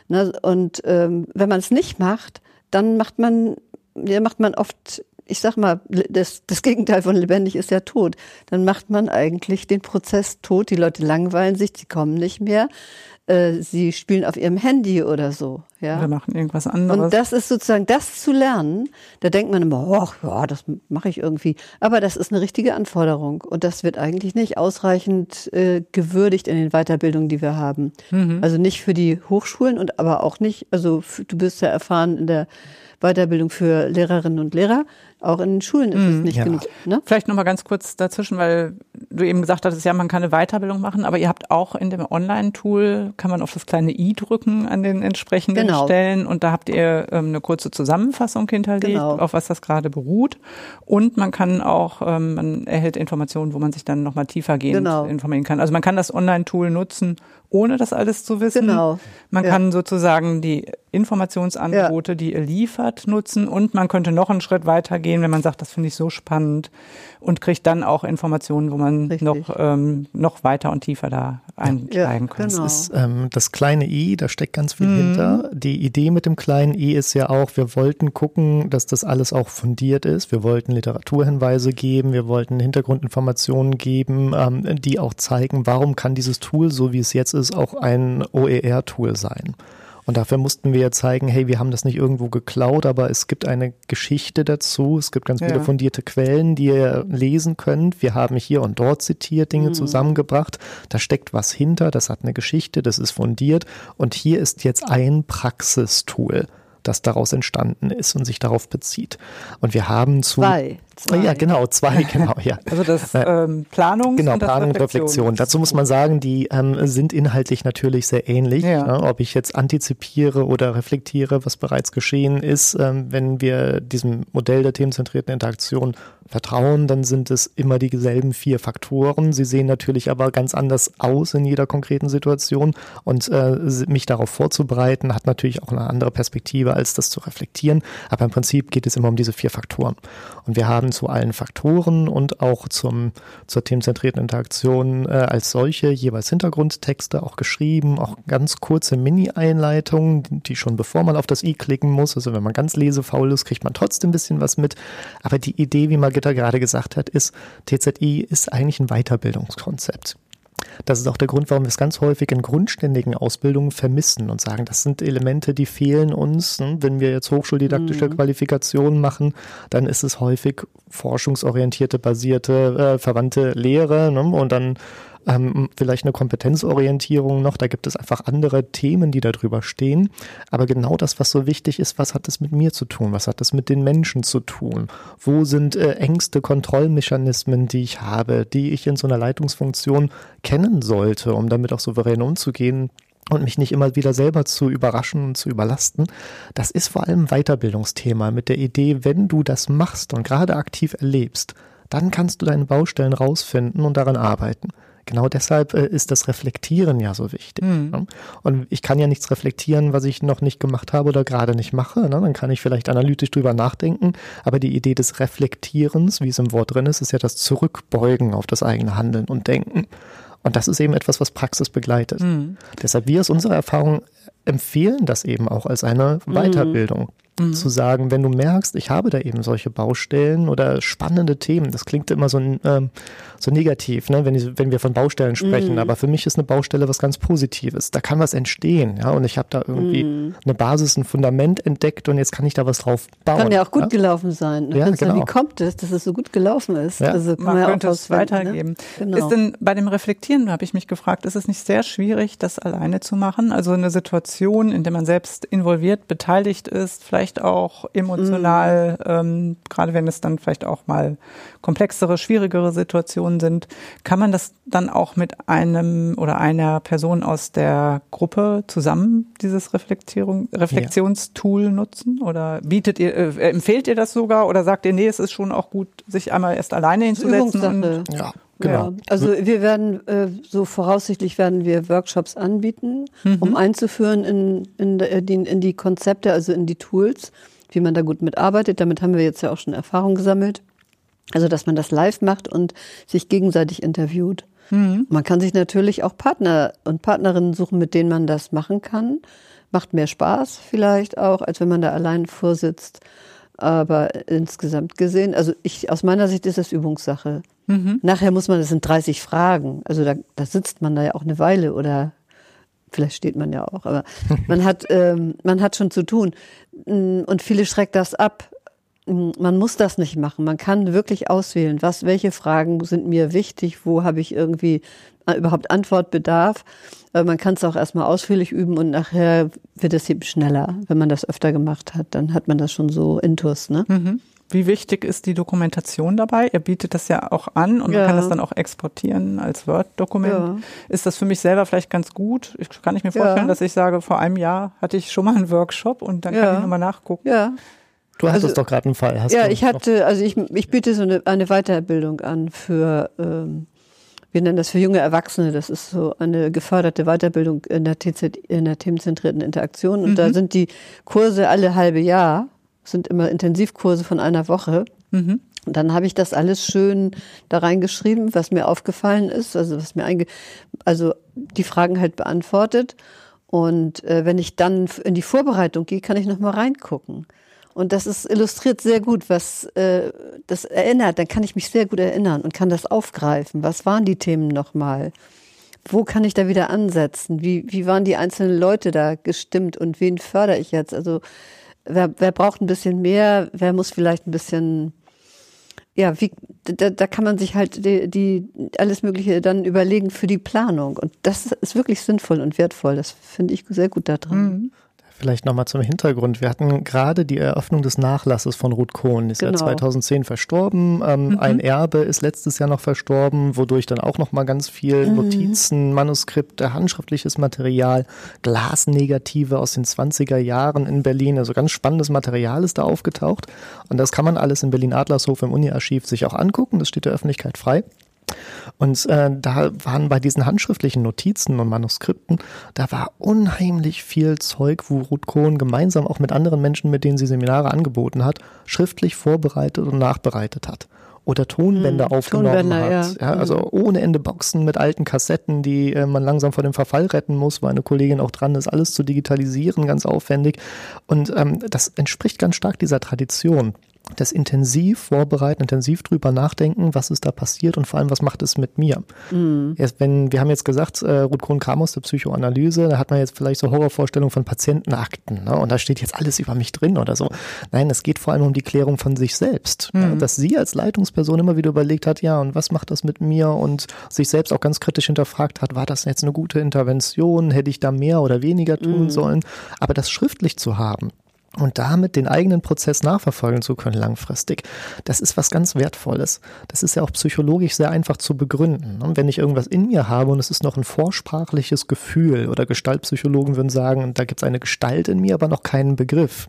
B: Ne, und ähm, wenn man es nicht macht, dann macht man, ja, macht man oft ich sag mal, das, das Gegenteil von lebendig ist ja tot. Dann macht man eigentlich den Prozess tot. Die Leute langweilen sich, die kommen nicht mehr. Äh, sie spielen auf ihrem Handy oder so. Ja.
A: Oder machen irgendwas anderes.
B: Und das ist sozusagen das zu lernen. Da denkt man immer, ach ja, das mache ich irgendwie. Aber das ist eine richtige Anforderung. Und das wird eigentlich nicht ausreichend äh, gewürdigt in den Weiterbildungen, die wir haben. Mhm. Also nicht für die Hochschulen und aber auch nicht, also du bist ja erfahren in der Weiterbildung für Lehrerinnen und Lehrer. Auch in den Schulen ist es mhm. nicht ja. genug.
A: Ne? Vielleicht noch mal ganz kurz dazwischen, weil du eben gesagt hattest, ja, man kann eine Weiterbildung machen, aber ihr habt auch in dem Online-Tool, kann man auf das kleine i drücken an den entsprechenden genau. Stellen und da habt ihr ähm, eine kurze Zusammenfassung hinterlegt, genau. auf was das gerade beruht. Und man kann auch, ähm, man erhält Informationen, wo man sich dann nochmal tiefergehend genau. informieren kann. Also man kann das Online-Tool nutzen, ohne das alles zu wissen. Genau. Man ja. kann sozusagen die Informationsangebote, ja. die ihr liefert, nutzen und man könnte noch einen Schritt weiter gehen, wenn man sagt, das finde ich so spannend und kriegt dann auch Informationen, wo man noch, ähm, noch weiter und tiefer da einsteigen ja, kann.
C: Genau. Das ist ähm, das kleine i, da steckt ganz viel mhm. hinter. Die Idee mit dem kleinen i ist ja auch, wir wollten gucken, dass das alles auch fundiert ist. Wir wollten Literaturhinweise geben, wir wollten Hintergrundinformationen geben, ähm, die auch zeigen, warum kann dieses Tool, so wie es jetzt ist, auch ein OER-Tool sein. Und dafür mussten wir ja zeigen, hey, wir haben das nicht irgendwo geklaut, aber es gibt eine Geschichte dazu. Es gibt ganz viele ja. fundierte Quellen, die ihr lesen könnt. Wir haben hier und dort zitiert, Dinge mhm. zusammengebracht. Da steckt was hinter, das hat eine Geschichte, das ist fundiert. Und hier ist jetzt ein Praxistool das daraus entstanden ist und sich darauf bezieht. Und wir haben zu.
B: Zwei.
C: Zwei. Ja, genau, zwei, genau, ja.
A: Also das äh, ähm, Planung
C: genau, und Planung und Reflexion. Dazu muss man sagen, die ähm, sind inhaltlich natürlich sehr ähnlich. Ja. Ja, ob ich jetzt antizipiere oder reflektiere, was bereits geschehen ist, ähm, wenn wir diesem Modell der themenzentrierten Interaktion vertrauen, dann sind es immer dieselben vier Faktoren. Sie sehen natürlich aber ganz anders aus in jeder konkreten Situation und äh, mich darauf vorzubereiten, hat natürlich auch eine andere Perspektive, als das zu reflektieren. Aber im Prinzip geht es immer um diese vier Faktoren. Und wir haben zu allen Faktoren und auch zum, zur themenzentrierten Interaktion äh, als solche jeweils Hintergrundtexte auch geschrieben, auch ganz kurze Mini-Einleitungen, die schon bevor man auf das i klicken muss, also wenn man ganz lesefaul ist, kriegt man trotzdem ein bisschen was mit. Aber die Idee, wie man Gitter gerade gesagt hat, ist, TZI ist eigentlich ein Weiterbildungskonzept. Das ist auch der Grund, warum wir es ganz häufig in grundständigen Ausbildungen vermissen und sagen, das sind Elemente, die fehlen uns. Ne? Wenn wir jetzt hochschuldidaktische mhm. Qualifikationen machen, dann ist es häufig forschungsorientierte, basierte, äh, verwandte Lehre. Ne? Und dann ähm, vielleicht eine Kompetenzorientierung noch. Da gibt es einfach andere Themen, die da drüber stehen. Aber genau das, was so wichtig ist, was hat das mit mir zu tun? Was hat das mit den Menschen zu tun? Wo sind äh, Ängste, Kontrollmechanismen, die ich habe, die ich in so einer Leitungsfunktion kennen sollte, um damit auch souverän umzugehen? und mich nicht immer wieder selber zu überraschen und zu überlasten. Das ist vor allem Weiterbildungsthema mit der Idee, wenn du das machst und gerade aktiv erlebst, dann kannst du deine Baustellen rausfinden und daran arbeiten. Genau deshalb äh, ist das Reflektieren ja so wichtig. Mhm. Ne? Und ich kann ja nichts reflektieren, was ich noch nicht gemacht habe oder gerade nicht mache. Ne? Dann kann ich vielleicht analytisch drüber nachdenken. Aber die Idee des Reflektierens, wie es im Wort drin ist, ist ja das Zurückbeugen auf das eigene Handeln und Denken. Und das ist eben etwas, was Praxis begleitet. Mhm. Deshalb wir aus unserer Erfahrung empfehlen das eben auch als eine mhm. Weiterbildung. Mhm. Zu sagen, wenn du merkst, ich habe da eben solche Baustellen oder spannende Themen, das klingt immer so, ähm, so negativ, ne, wenn, ich, wenn wir von Baustellen sprechen, mhm. aber für mich ist eine Baustelle was ganz Positives. Da kann was entstehen, ja, und ich habe da irgendwie mhm. eine Basis, ein Fundament entdeckt und jetzt kann ich da was drauf bauen.
B: Kann ja auch gut
C: ja?
B: gelaufen sein. Ja, genau. Sagen, wie kommt es, dass es so gut gelaufen ist?
A: Ja. Also man, man könnte es ne? weitergeben. Ne? Genau. Ist denn bei dem Reflektieren, habe ich mich gefragt, ist es nicht sehr schwierig, das alleine zu machen? Also eine Situation, in der man selbst involviert, beteiligt ist, vielleicht auch emotional, mhm. ähm, gerade wenn es dann vielleicht auch mal komplexere, schwierigere Situationen sind, kann man das dann auch mit einem oder einer Person aus der Gruppe zusammen, dieses Reflektierung, Reflexionstool ja. nutzen? Oder bietet ihr, äh, empfehlt ihr das sogar oder sagt ihr, nee, es ist schon auch gut, sich einmal erst alleine hinzusetzen? Und,
C: ja. Genau. Ja,
B: also wir werden äh, so voraussichtlich werden wir Workshops anbieten, mhm. um einzuführen in, in, in, in die Konzepte, also in die Tools, wie man da gut mitarbeitet. Damit haben wir jetzt ja auch schon Erfahrung gesammelt. Also, dass man das live macht und sich gegenseitig interviewt. Mhm. Man kann sich natürlich auch Partner und Partnerinnen suchen, mit denen man das machen kann. Macht mehr Spaß vielleicht auch, als wenn man da allein vorsitzt. Aber insgesamt gesehen, also ich, aus meiner Sicht ist das Übungssache. Mhm. Nachher muss man, das sind 30 Fragen. Also da, da sitzt man da ja auch eine Weile oder vielleicht steht man ja auch, aber man hat, ähm, man hat schon zu tun. Und viele schreckt das ab man muss das nicht machen. Man kann wirklich auswählen, was, welche Fragen sind mir wichtig, wo habe ich irgendwie überhaupt Antwortbedarf. Man kann es auch erstmal ausführlich üben und nachher wird es eben schneller. Wenn man das öfter gemacht hat, dann hat man das schon so intus, ne?
A: Mhm. Wie wichtig ist die Dokumentation dabei? Ihr bietet das ja auch an und ja. man kann das dann auch exportieren als Word-Dokument. Ja. Ist das für mich selber vielleicht ganz gut? Ich kann ich mir vorstellen, ja. dass ich sage, vor einem Jahr hatte ich schon mal einen Workshop und dann kann ich nochmal nachgucken.
C: Ja. Du hattest also, doch gerade einen Fall. Hast
B: ja, ich hatte, also ich, ich biete so eine, eine Weiterbildung an für, ähm, wir nennen das für junge Erwachsene. Das ist so eine geförderte Weiterbildung in der, TZ, in der themenzentrierten Interaktion. Und mhm. da sind die Kurse alle halbe Jahr, sind immer Intensivkurse von einer Woche. Mhm. Und dann habe ich das alles schön da reingeschrieben, was mir aufgefallen ist, also was mir einge, also die Fragen halt beantwortet. Und äh, wenn ich dann in die Vorbereitung gehe, kann ich noch mal reingucken. Und das ist illustriert sehr gut, was äh, das erinnert. Dann kann ich mich sehr gut erinnern und kann das aufgreifen. Was waren die Themen nochmal? Wo kann ich da wieder ansetzen? Wie, wie waren die einzelnen Leute da gestimmt und wen fördere ich jetzt? Also wer, wer braucht ein bisschen mehr? Wer muss vielleicht ein bisschen ja, wie, da, da kann man sich halt die, die alles Mögliche dann überlegen für die Planung. Und das ist wirklich sinnvoll und wertvoll. Das finde ich sehr gut da drin. Mhm.
C: Vielleicht nochmal zum Hintergrund. Wir hatten gerade die Eröffnung des Nachlasses von Ruth Kohn. Ist genau. ja 2010 verstorben. Ähm, mhm. Ein Erbe ist letztes Jahr noch verstorben, wodurch dann auch nochmal ganz viel mhm. Notizen, Manuskripte, handschriftliches Material, Glasnegative aus den 20er Jahren in Berlin. Also ganz spannendes Material ist da aufgetaucht. Und das kann man alles in Berlin-Adlershof im Uni-Archiv sich auch angucken. Das steht der Öffentlichkeit frei. Und äh, da waren bei diesen handschriftlichen Notizen und Manuskripten, da war unheimlich viel Zeug, wo Ruth Kohn gemeinsam auch mit anderen Menschen, mit denen sie Seminare angeboten hat, schriftlich vorbereitet und nachbereitet hat. Oder Tonbänder hm, aufgenommen Tonbänder, hat. Ja. ja. also hm. ohne Ende Boxen mit alten Kassetten, die äh, man langsam vor dem Verfall retten muss, weil eine Kollegin auch dran ist, alles zu digitalisieren, ganz aufwendig. Und ähm, das entspricht ganz stark dieser Tradition das intensiv vorbereiten, intensiv drüber nachdenken, was ist da passiert und vor allem, was macht es mit mir. Mhm. Erst wenn, wir haben jetzt gesagt, äh, Ruth Kohn kam aus der Psychoanalyse, da hat man jetzt vielleicht so Horrorvorstellungen von Patientenakten, ne? und da steht jetzt alles über mich drin oder so. Nein, es geht vor allem um die Klärung von sich selbst. Mhm. Ja? Dass sie als Leitungsperson immer wieder überlegt hat, ja, und was macht das mit mir und sich selbst auch ganz kritisch hinterfragt hat, war das jetzt eine gute Intervention, hätte ich da mehr oder weniger tun mhm. sollen. Aber das schriftlich zu haben, und damit den eigenen Prozess nachverfolgen zu können langfristig, das ist was ganz Wertvolles. Das ist ja auch psychologisch sehr einfach zu begründen. Und wenn ich irgendwas in mir habe und es ist noch ein vorsprachliches Gefühl oder Gestaltpsychologen würden sagen, da gibt es eine Gestalt in mir, aber noch keinen Begriff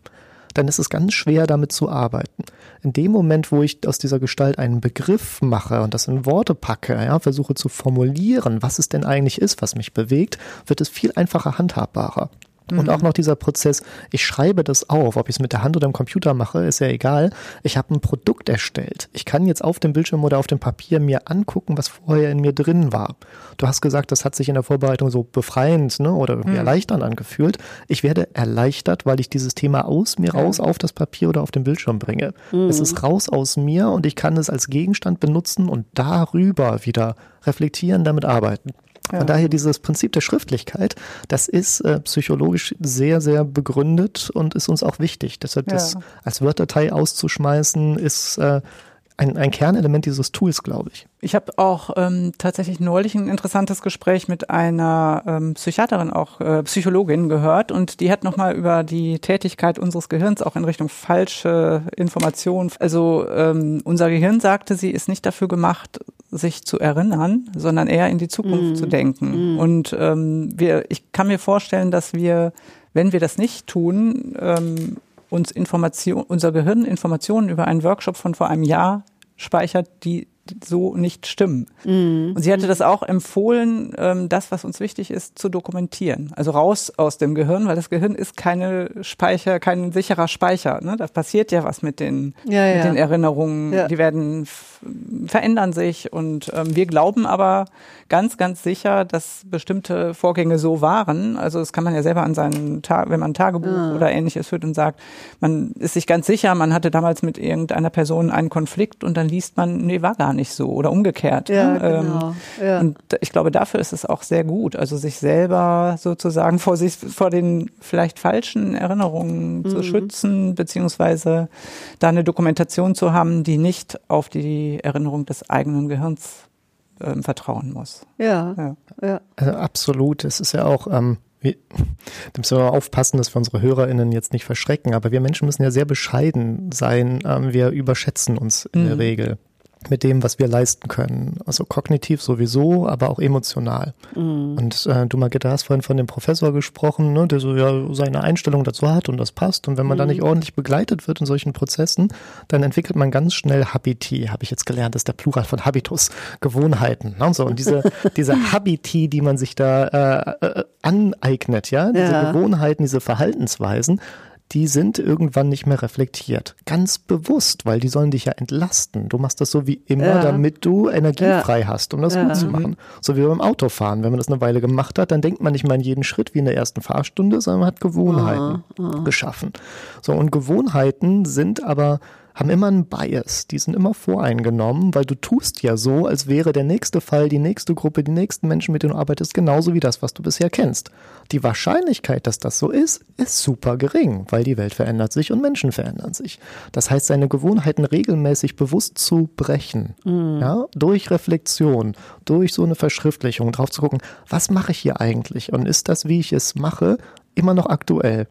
C: dann ist es ganz schwer, damit zu arbeiten. In dem Moment, wo ich aus dieser Gestalt einen Begriff mache und das in Worte packe, ja, versuche zu formulieren, was es denn eigentlich ist, was mich bewegt, wird es viel einfacher handhabbarer. Und mhm. auch noch dieser Prozess, ich schreibe das auf, ob ich es mit der Hand oder im Computer mache, ist ja egal. Ich habe ein Produkt erstellt. Ich kann jetzt auf dem Bildschirm oder auf dem Papier mir angucken, was vorher in mir drin war. Du hast gesagt, das hat sich in der Vorbereitung so befreiend ne, oder mhm. erleichternd angefühlt. Ich werde erleichtert, weil ich dieses Thema aus mir raus auf das Papier oder auf den Bildschirm bringe. Mhm. Es ist raus aus mir und ich kann es als Gegenstand benutzen und darüber wieder reflektieren, damit arbeiten. Von daher dieses Prinzip der Schriftlichkeit, das ist äh, psychologisch sehr, sehr begründet und ist uns auch wichtig. Deshalb ja. das als Word-Datei auszuschmeißen, ist äh, ein, ein Kernelement dieses Tools, glaube ich.
A: Ich habe auch ähm, tatsächlich neulich ein interessantes Gespräch mit einer ähm, Psychiaterin, auch äh, Psychologin gehört und die hat nochmal über die Tätigkeit unseres Gehirns auch in Richtung falsche Informationen. Also ähm, unser Gehirn, sagte sie, ist nicht dafür gemacht, sich zu erinnern, sondern eher in die Zukunft mm. zu denken. Mm. Und ähm, wir, ich kann mir vorstellen, dass wir, wenn wir das nicht tun, ähm, uns Information, unser Gehirn Informationen über einen Workshop von vor einem Jahr speichert, die so nicht stimmen. Mhm. Und sie hatte das auch empfohlen, ähm, das, was uns wichtig ist, zu dokumentieren. Also raus aus dem Gehirn, weil das Gehirn ist keine Speicher, kein sicherer Speicher. Ne? Da passiert ja was mit den, ja, ja. Mit den Erinnerungen. Ja. Die werden verändern sich und ähm, wir glauben aber ganz, ganz sicher, dass bestimmte Vorgänge so waren. Also das kann man ja selber an seinen Tag, wenn man ein Tagebuch ah. oder ähnliches führt und sagt, man ist sich ganz sicher, man hatte damals mit irgendeiner Person einen Konflikt und dann liest man, nee, war gar nicht so oder umgekehrt. Ja, ne? genau. Ähm, ja. Und ich glaube, dafür ist es auch sehr gut, also sich selber sozusagen vor sich, vor den vielleicht falschen Erinnerungen mhm. zu schützen, beziehungsweise da eine Dokumentation zu haben, die nicht auf die Erinnerung des eigenen Gehirns ähm, vertrauen muss.
B: Ja, ja. ja.
C: Also absolut. Es ist ja auch, ähm, wir, da müssen wir aufpassen, dass wir unsere HörerInnen jetzt nicht verschrecken, aber wir Menschen müssen ja sehr bescheiden sein. Ähm, wir überschätzen uns in mhm. der Regel mit dem, was wir leisten können. Also kognitiv sowieso, aber auch emotional. Mhm. Und äh, du Margitta hast vorhin von dem Professor gesprochen, ne, der so ja seine Einstellung dazu hat und das passt. Und wenn man mhm. da nicht ordentlich begleitet wird in solchen Prozessen, dann entwickelt man ganz schnell Habiti, habe ich jetzt gelernt, das ist der Plural von Habitus, Gewohnheiten. Ne, und so. Und diese, diese Habiti, die man sich da äh, äh, aneignet, ja, diese ja. Gewohnheiten, diese Verhaltensweisen, die sind irgendwann nicht mehr reflektiert. Ganz bewusst, weil die sollen dich ja entlasten. Du machst das so wie immer, ja. damit du Energie ja. frei hast, um das ja. gut zu machen. So wie beim Autofahren. Wenn man das eine Weile gemacht hat, dann denkt man nicht mal an jeden Schritt wie in der ersten Fahrstunde, sondern man hat Gewohnheiten oh, oh. geschaffen. So, und Gewohnheiten sind aber haben immer einen Bias, die sind immer voreingenommen, weil du tust ja so, als wäre der nächste Fall, die nächste Gruppe, die nächsten Menschen, mit denen du arbeitest, genauso wie das, was du bisher kennst. Die Wahrscheinlichkeit, dass das so ist, ist super gering, weil die Welt verändert sich und Menschen verändern sich. Das heißt, seine Gewohnheiten regelmäßig bewusst zu brechen, mhm. ja, durch Reflexion, durch so eine Verschriftlichung, drauf zu gucken, was mache ich hier eigentlich und ist das, wie ich es mache, immer noch aktuell?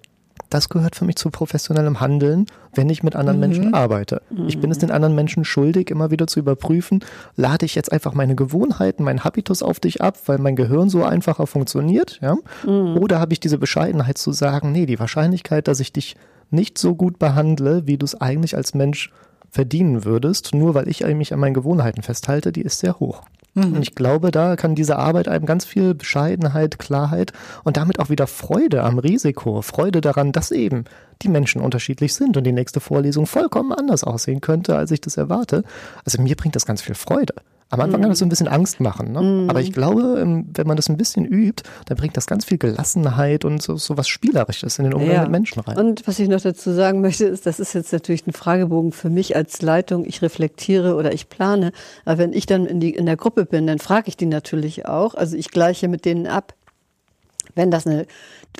C: Das gehört für mich zu professionellem Handeln, wenn ich mit anderen mhm. Menschen arbeite. Mhm. Ich bin es den anderen Menschen schuldig, immer wieder zu überprüfen, lade ich jetzt einfach meine Gewohnheiten, meinen Habitus auf dich ab, weil mein Gehirn so einfacher funktioniert, ja? Mhm. Oder habe ich diese Bescheidenheit zu sagen, nee, die Wahrscheinlichkeit, dass ich dich nicht so gut behandle, wie du es eigentlich als Mensch verdienen würdest, nur weil ich mich an meinen Gewohnheiten festhalte, die ist sehr hoch. Mhm. Und ich glaube, da kann diese Arbeit einem ganz viel Bescheidenheit, Klarheit und damit auch wieder Freude am Risiko, Freude daran, dass eben die Menschen unterschiedlich sind und die nächste Vorlesung vollkommen anders aussehen könnte, als ich das erwarte. Also mir bringt das ganz viel Freude. Am Anfang mhm. kann das so ein bisschen Angst machen, ne? Mhm. aber ich glaube, ähm, wenn man das ein bisschen übt, dann bringt das ganz viel Gelassenheit und so, so was Spielerisches in den Umgang ja. mit Menschen rein.
B: Und was ich noch dazu sagen möchte, ist, das ist jetzt natürlich ein Fragebogen für mich als Leitung. Ich reflektiere oder ich plane, aber wenn ich dann in, die, in der Gruppe bin, dann frage ich die natürlich auch. Also ich gleiche mit denen ab, wenn das eine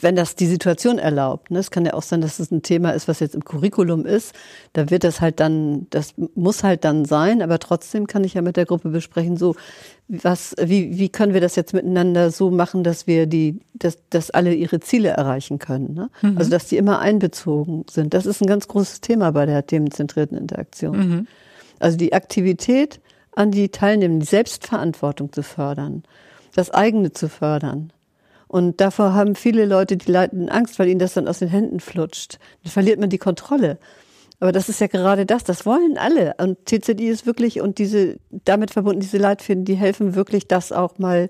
B: wenn das die Situation erlaubt. Ne? Es kann ja auch sein, dass es ein Thema ist, was jetzt im Curriculum ist. Da wird das halt dann, das muss halt dann sein, aber trotzdem kann ich ja mit der Gruppe besprechen, so, was, wie, wie können wir das jetzt miteinander so machen, dass wir die, dass, dass alle ihre Ziele erreichen können. Ne? Mhm. Also dass die immer einbezogen sind. Das ist ein ganz großes Thema bei der themenzentrierten Interaktion. Mhm. Also die Aktivität an die Teilnehmer, die Selbstverantwortung zu fördern, das eigene zu fördern Und davor haben viele Leute, die leiten Angst, weil ihnen das dann aus den Händen flutscht. Dann verliert man die Kontrolle. Aber das ist ja gerade das, das wollen alle. Und TZI ist wirklich, und diese, damit verbunden diese Leitfäden, die helfen wirklich, das auch mal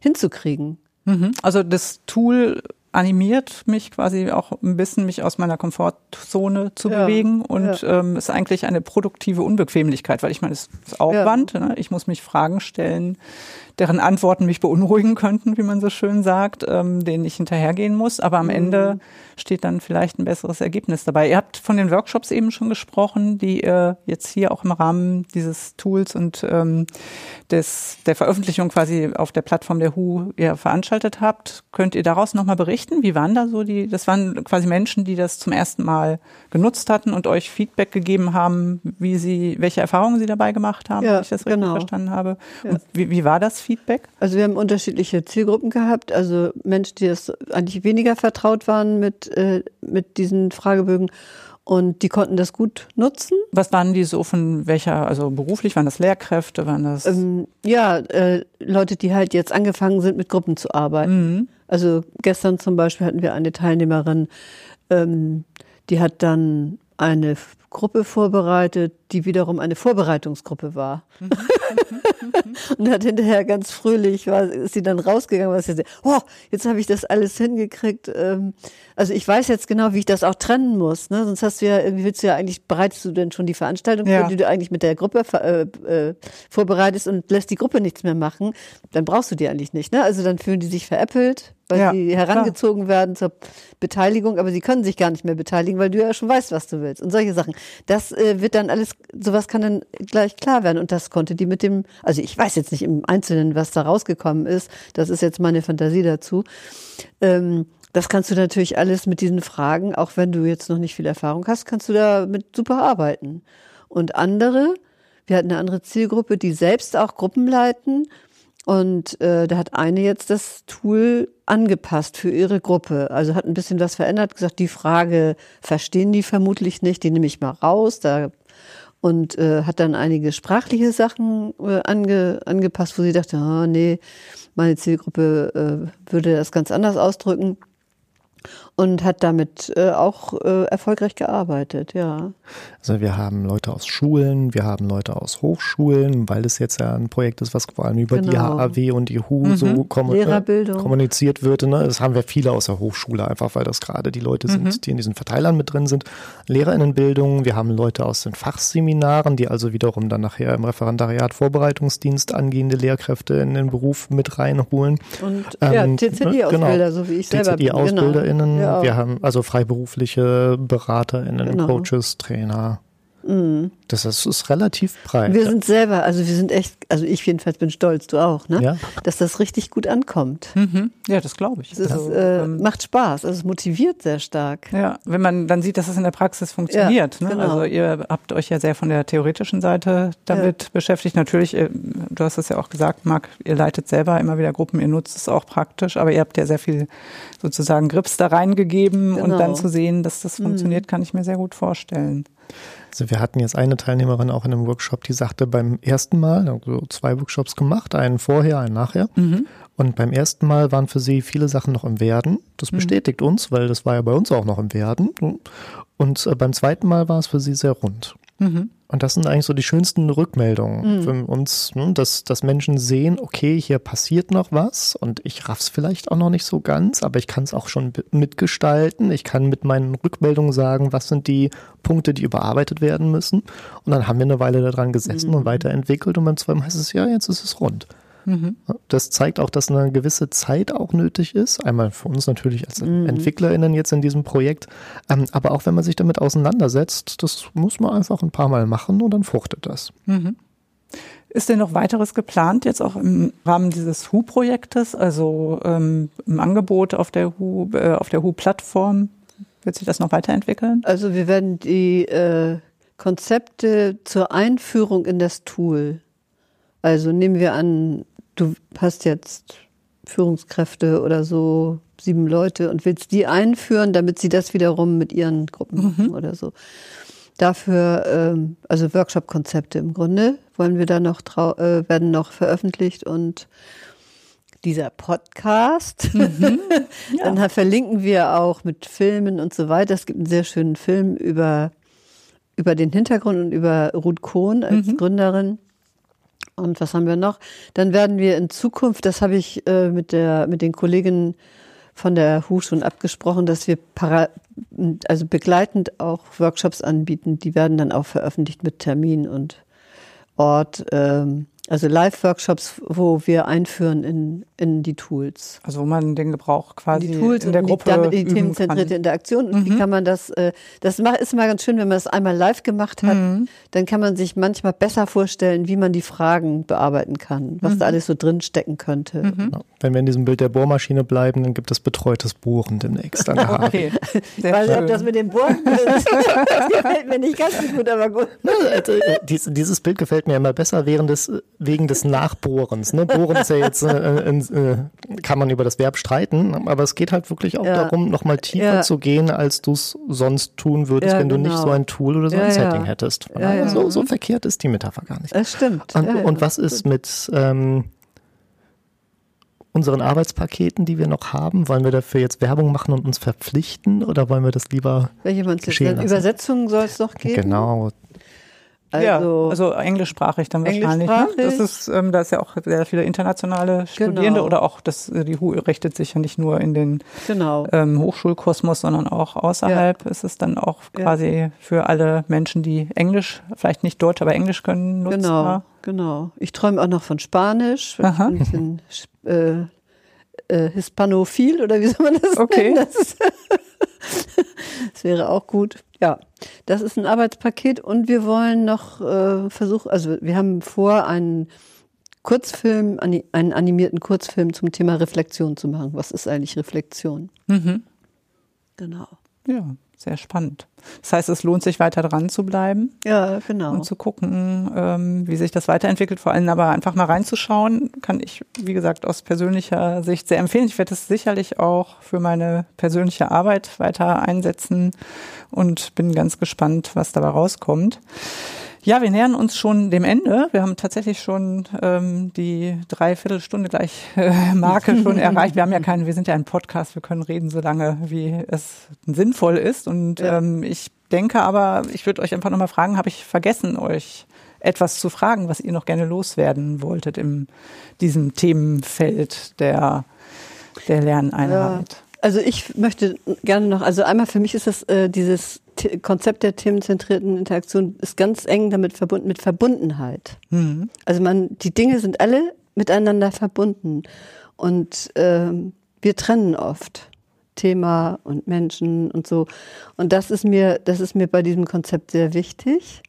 B: hinzukriegen.
A: Mhm. Also das Tool animiert mich quasi auch ein bisschen, mich aus meiner Komfortzone zu ja, bewegen und ja. ähm, ist eigentlich eine produktive Unbequemlichkeit, weil ich meine, es ist Aufwand, ja. ne? ich muss mich Fragen stellen, deren Antworten mich beunruhigen könnten, wie man so schön sagt, ähm, denen ich hinterhergehen muss. Aber am mhm. Ende steht dann vielleicht ein besseres Ergebnis dabei. Ihr habt von den Workshops eben schon gesprochen, die ihr jetzt hier auch im Rahmen dieses Tools und ähm, des, der Veröffentlichung quasi auf der Plattform der HU ihr veranstaltet habt. Könnt ihr daraus nochmal berichten? Wie waren da so die, das waren quasi Menschen, die das zum ersten Mal genutzt hatten und euch Feedback gegeben haben, wie sie, welche Erfahrungen sie dabei gemacht haben, ja, wenn ich das richtig genau. verstanden habe. Ja. Und wie, wie war das Feedback?
B: Also wir haben unterschiedliche Zielgruppen gehabt, also Menschen, die das eigentlich weniger vertraut waren mit, äh, mit diesen Fragebögen und die konnten das gut nutzen.
A: Was waren die so von welcher, also beruflich, waren das Lehrkräfte, waren das? Ähm,
B: ja, äh, Leute, die halt jetzt angefangen sind, mit Gruppen zu arbeiten. Mhm. Also gestern zum Beispiel hatten wir eine Teilnehmerin, ähm, die hat dann eine Gruppe vorbereitet, die wiederum eine Vorbereitungsgruppe war. Mhm. und hat hinterher ganz fröhlich, war, ist sie dann rausgegangen, war sie, oh, jetzt habe ich das alles hingekriegt. Ähm, also ich weiß jetzt genau, wie ich das auch trennen muss. Ne? Sonst hast du ja, irgendwie willst du ja eigentlich, bereitest du denn schon die Veranstaltung, ja. die du eigentlich mit der Gruppe äh, äh, vorbereitest und lässt die Gruppe nichts mehr machen, dann brauchst du die eigentlich nicht. Ne? Also dann fühlen die sich veräppelt, weil ja, sie herangezogen klar. werden zur Beteiligung, aber sie können sich gar nicht mehr beteiligen, weil du ja schon weißt, was du willst und solche Sachen. Das äh, wird dann alles, sowas kann dann gleich klar werden und das konnte die mit dem, also ich weiß jetzt nicht im Einzelnen, was da rausgekommen ist, das ist jetzt meine Fantasie dazu. Ähm, das kannst du natürlich alles mit diesen Fragen, auch wenn du jetzt noch nicht viel Erfahrung hast, kannst du damit super arbeiten. Und andere, wir hatten eine andere Zielgruppe, die selbst auch Gruppen leiten und äh, da hat eine jetzt das Tool angepasst für ihre Gruppe. Also hat ein bisschen was verändert, gesagt, die Frage verstehen die vermutlich nicht, die nehme ich mal raus. Da und äh, hat dann einige sprachliche Sachen äh, ange, angepasst, wo sie dachte, ah, nee, meine Zielgruppe äh, würde das ganz anders ausdrücken und hat damit äh, auch äh, erfolgreich gearbeitet, ja.
C: Also wir haben Leute aus Schulen, wir haben Leute aus Hochschulen, weil es jetzt ja ein Projekt ist, was vor allem über genau. die HAW und die HU mhm. so kom äh, kommuniziert wird. Ne? Das haben wir viele aus der Hochschule, einfach weil das gerade die Leute sind, mhm. die in diesen Verteilern mit drin sind. Lehrerinnenbildung, wir haben Leute aus den Fachseminaren, die also wiederum dann nachher im Referendariat Vorbereitungsdienst angehende Lehrkräfte in den Beruf mit reinholen.
B: Und ähm, ja, TZI-Ausbilder, genau. so wie ich selber
C: bin. TZI-AusbilderInnen, ja. Wir haben also freiberufliche BeraterInnen, genau. Coaches, Trainer. Mhm. Das ist, ist, relativ breit.
B: Wir sind selber, also wir sind echt, also ich jedenfalls bin stolz, du auch, ne? Ja. Dass das richtig gut ankommt.
A: Mhm. Ja, das glaube ich.
B: Es also, äh, ähm, macht Spaß, also es motiviert sehr stark.
A: Ja, wenn man dann sieht, dass es in der Praxis funktioniert. Ja, ne? genau. Also ihr habt euch ja sehr von der theoretischen Seite damit ja. beschäftigt. Natürlich, äh, du hast es ja auch gesagt, Marc, ihr leitet selber immer wieder Gruppen, ihr nutzt es auch praktisch, aber ihr habt ja sehr viel sozusagen Grips da reingegeben genau. und dann zu sehen, dass das mhm. funktioniert, kann ich mir sehr gut vorstellen.
C: Also wir hatten jetzt eine Teilnehmerin auch in einem Workshop, die sagte beim ersten Mal, also zwei Workshops gemacht, einen vorher, einen nachher. Mhm. Und beim ersten Mal waren für sie viele Sachen noch im Werden. Das mhm. bestätigt mhm. uns, weil das war ja bei uns auch noch im Werden. Und äh, beim zweiten Mal war es für sie sehr rund. Mhm. Und das sind eigentlich so die schönsten Rückmeldungen mhm. für uns, ne? dass, dass Menschen sehen, okay, hier passiert noch was und ich raff's vielleicht auch noch nicht so ganz, aber ich kann es auch schon mitgestalten. Ich kann mit meinen Rückmeldungen sagen, was sind die Punkte, die überarbeitet werden müssen. Und dann haben wir eine Weile daran gesessen mhm. und weiterentwickelt und beim zweiten heißt es, ja, jetzt ist es rund. Mhm. Das zeigt auch, dass eine gewisse Zeit auch nötig ist. Einmal für uns natürlich als mhm. EntwicklerInnen jetzt in diesem Projekt. Ähm, aber auch wenn man sich damit auseinandersetzt, das muss man einfach ein paar Mal machen und dann fruchtet das. Mhm.
A: Ist denn noch weiteres geplant, jetzt auch im Rahmen dieses HU-Projektes, also ähm, im Angebot auf der HU, äh, auf der HU-Plattform? Wird sich das noch weiterentwickeln?
B: Also wir werden die äh, Konzepte zur Einführung in das Tool, also nehmen wir an, du hast jetzt Führungskräfte oder so, sieben Leute und willst die einführen, damit sie das wiederum mit ihren Gruppen mhm. machen oder so. Dafür, ähm, also Workshop-Konzepte im Grunde, wollen wir da noch, äh, werden noch veröffentlicht und dieser Podcast. Mhm. Ja. Dann verlinken wir auch mit Filmen und so weiter. Es gibt einen sehr schönen Film über, über den Hintergrund und über Ruth Kohn als mhm. Gründerin. Und was haben wir noch? Dann werden wir in Zukunft, das habe ich äh, mit der mit den Kolleginnen von der HU schon abgesprochen, dass wir para, also begleitend auch Workshops anbieten. Die werden dann auch veröffentlicht mit Termin und Ort. Ähm, also Live-Workshops, wo wir einführen in, in die Tools.
A: Also wo man den Gebrauch quasi
B: die Tools
A: in der
B: und
A: Gruppe
B: damit die themenzentrierte Interaktion. Und mhm. wie kann man das, äh, das ist immer ganz schön, wenn man das einmal live gemacht hat, mhm. dann kann man sich manchmal besser vorstellen, wie man die Fragen bearbeiten kann, was mhm. da alles so drin stecken könnte.
C: Mhm. Wenn wir in diesem Bild der Bohrmaschine bleiben, dann gibt es betreutes Bohren demnächst an der
B: Okay. Weil ob das mit dem Bohren das gefällt mir nicht ganz so gut, aber gut.
C: Also, äh, dieses Bild gefällt mir immer besser während des wegen des Nachbohrens. Ne? Bohren ist ja jetzt, äh, äh, kann man über das Verb streiten, aber es geht halt wirklich auch ja. darum, nochmal tiefer ja. zu gehen, als du es sonst tun würdest, ja, wenn genau. du nicht genau. so ein Tool oder so ein Setting hättest. So, so verkehrt ist die Metapher gar nicht.
B: Das stimmt.
C: Und, und was ist mit ähm, unseren Arbeitspaketen, die wir noch haben? Wollen wir dafür jetzt Werbung machen und uns verpflichten oder wollen wir das lieber
B: Welche geschehen lassen? Übersetzungen soll es noch geben?
C: Genau,
A: also, ja, also englischsprachig dann wahrscheinlich. Ne? Das ist, ähm, da ist ja auch sehr viele internationale Studierende genau. oder auch das, äh, die HU richtet sich ja nicht nur in den
B: genau.
A: ähm, Hochschulkosmos, sondern auch außerhalb ja. ist es dann auch quasi ja. für alle Menschen, die Englisch, vielleicht nicht Deutsch, aber Englisch können,
B: nutzbar. Genau, genau. Ich träume auch noch von Spanisch, Aha. ich ein bisschen äh, äh, Hispanophil oder wie soll man das
A: okay.
B: nennen? Das, das wäre auch gut. Ja, das ist ein Arbeitspaket und wir wollen noch äh, versuchen, also wir haben vor, einen Kurzfilm, einen animierten Kurzfilm zum Thema Reflexion zu machen. Was ist eigentlich Reflexion?
A: Mhm.
B: Genau.
A: Ja, sehr spannend. Das heißt, es lohnt sich weiter dran zu bleiben.
B: Ja, genau.
A: Und zu gucken, ähm, wie sich das weiterentwickelt. Vor allem aber einfach mal reinzuschauen, kann ich, wie gesagt, aus persönlicher Sicht sehr empfehlen. Ich werde es sicherlich auch für meine persönliche Arbeit weiter einsetzen und bin ganz gespannt, was dabei rauskommt. Ja, wir nähern uns schon dem Ende. Wir haben tatsächlich schon ähm, die Dreiviertelstunde gleich äh, Marke schon erreicht. Wir haben ja keinen, wir sind ja ein Podcast, wir können reden so lange, wie es sinnvoll ist. Und ja. ähm, ich denke aber, ich würde euch einfach nochmal fragen, habe ich vergessen, euch etwas zu fragen, was ihr noch gerne loswerden wolltet in diesem Themenfeld der, der Lerneinheit? Ja.
B: Also ich möchte gerne noch, also einmal für mich ist das äh, dieses Konzept der themenzentrierten Interaktion ist ganz eng damit verbunden mit Verbundenheit. Mhm. Also man, die Dinge sind alle miteinander verbunden und ähm, wir trennen oft Thema und Menschen und so. Und das ist mir, das ist mir bei diesem Konzept sehr wichtig.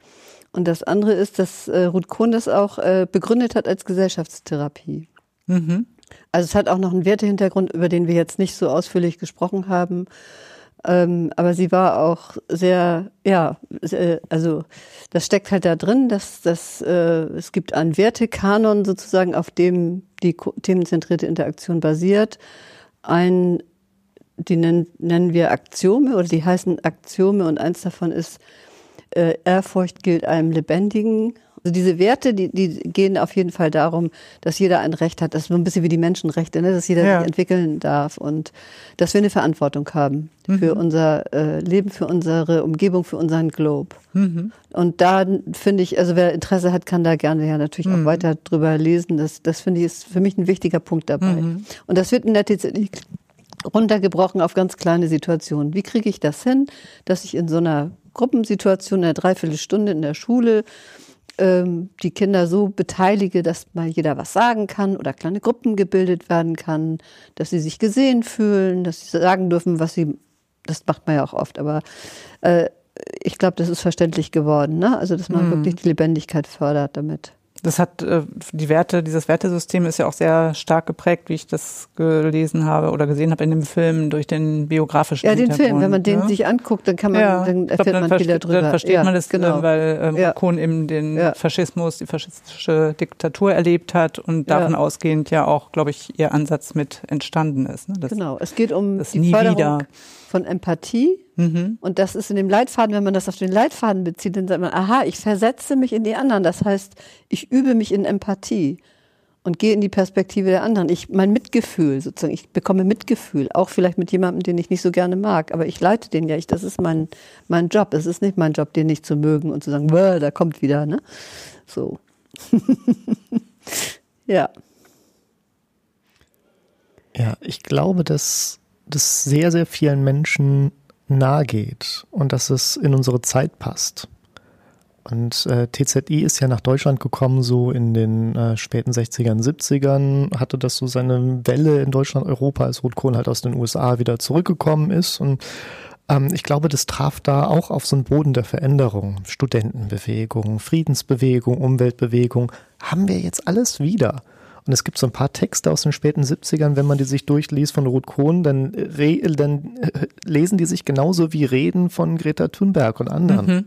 B: Und das andere ist, dass äh, Ruth Kohn das auch äh, begründet hat als Gesellschaftstherapie. Mhm. Also es hat auch noch einen Wertehintergrund, über den wir jetzt nicht so ausführlich gesprochen haben. Ähm, aber sie war auch sehr, ja, also das steckt halt da drin, dass, dass äh, es gibt einen Wertekanon sozusagen, auf dem die themenzentrierte Interaktion basiert. Ein, die nennen, nennen wir Aktiome oder die heißen Aktiome und eins davon ist, äh, Ehrfurcht gilt einem Lebendigen also diese Werte, die, die gehen auf jeden Fall darum, dass jeder ein Recht hat. Das ist so ein bisschen wie die Menschenrechte, ne? dass jeder ja. sich entwickeln darf und dass wir eine Verantwortung haben mhm. für unser äh, Leben, für unsere Umgebung, für unseren Globe. Mhm. Und da finde ich, also wer Interesse hat, kann da gerne ja natürlich mhm. auch weiter drüber lesen. Das, das finde ich ist für mich ein wichtiger Punkt dabei. Mhm. Und das wird in der TCD runtergebrochen auf ganz kleine Situationen. Wie kriege ich das hin, dass ich in so einer Gruppensituation, eine Dreiviertelstunde in der Schule, ähm, die Kinder so beteilige, dass mal jeder was sagen kann oder kleine Gruppen gebildet werden kann, dass sie sich gesehen fühlen, dass sie sagen dürfen, was sie, das macht man ja auch oft, aber äh, ich glaube, das ist verständlich geworden, ne? Also dass man mhm. wirklich die Lebendigkeit fördert damit.
A: Das hat äh, die Werte, dieses Wertesystem ist ja auch sehr stark geprägt, wie ich das gelesen habe oder gesehen habe in dem Film durch den biografischen
B: Ja, den Film, wenn man den ne? sich anguckt, dann kann man, ja, dann erfährt glaub, man viel darüber.
A: Dann versteht ja, man das, genau. weil ähm, ja. Eben den ja. Faschismus, die faschistische Diktatur erlebt hat und davon ausgehend ja auch, glaube ich, ihr Ansatz mit entstanden ist. Ne?
B: Das, genau, es geht um die Förderung wieder. Von Empathie Mhm. Und das ist in dem Leitfaden, wenn man das auf den Leitfaden bezieht, dann sagt man, aha, ich versetze mich in die anderen. Das heißt, ich übe mich in Empathie. und gehe in die Perspektive der anderen. Ich mein Mitgefühl sozusagen, ich bekomme Mitgefühl, auch vielleicht mit jemandem, den ich nicht so gerne mag, aber ich leite den ja, ich, das ist mein mein Job. Es ist nicht mein Job, den nicht zu mögen und zu sagen, da kommt wieder, ne? So. ja.
C: Ja, ich glaube, dass das sehr, sehr vielen Menschen nahe geht und dass es in unsere Zeit passt. Und äh, TZI ist ja nach Deutschland gekommen, so in den äh, späten 60ern, 70ern, hatte das so seine Welle in Deutschland, Europa, als Rotkohl halt aus den USA wieder zurückgekommen ist. Und ähm, ich glaube, das traf da auch auf so einen Boden der Veränderung. Studentenbewegung, Friedensbewegung, Umweltbewegung, haben wir jetzt alles wieder. Und es gibt so ein paar Texte aus den späten 70ern, wenn man die sich durchliest von Ruth Kohn, dann, dann äh, lesen die sich genauso wie Reden von Greta Thunberg und anderen. Mhm.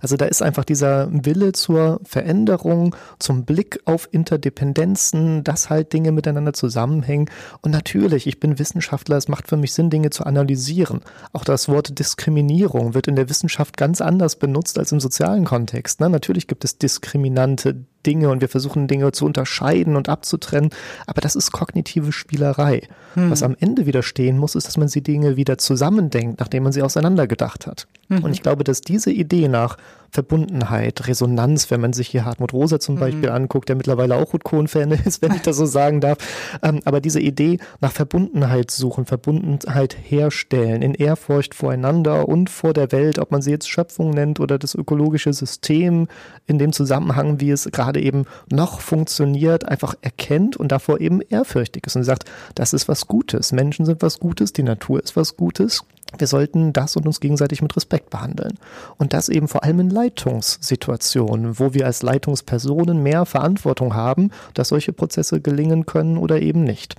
C: Also da ist einfach dieser Wille zur Veränderung, zum Blick auf Interdependenzen, dass halt Dinge miteinander zusammenhängen. Und natürlich, ich bin Wissenschaftler, es macht für mich Sinn, Dinge zu analysieren. Auch das Wort Diskriminierung wird in der Wissenschaft ganz anders benutzt als im sozialen Kontext. Ne? Natürlich gibt es diskriminante Dinge und wir versuchen Dinge zu unterscheiden und abzutrennen, aber das ist kognitive Spielerei. Hm. Was am Ende wieder stehen muss, ist, dass man die Dinge wieder zusammendenkt, nachdem man sie auseinandergedacht hat. Mhm. Und ich glaube, dass diese Idee nach Verbundenheit, Resonanz, wenn man sich hier Hartmut Rosa zum mhm. Beispiel anguckt, der mittlerweile auch Ruth-Kohn-Fan ist, wenn ich das so sagen darf. Ähm, aber diese Idee nach Verbundenheit suchen, Verbundenheit herstellen, in Ehrfurcht voreinander und vor der Welt, ob man sie jetzt Schöpfung nennt oder das ökologische System in dem Zusammenhang, wie es gerade eben noch funktioniert, einfach erkennt und davor eben ehrfürchtig ist und sagt, das ist was Gutes. Menschen sind was Gutes, die Natur ist was Gutes wir sollten das und uns gegenseitig mit Respekt behandeln. Und das eben vor allem in Leitungssituationen, wo wir als Leitungspersonen mehr Verantwortung haben, dass solche Prozesse gelingen können oder eben nicht.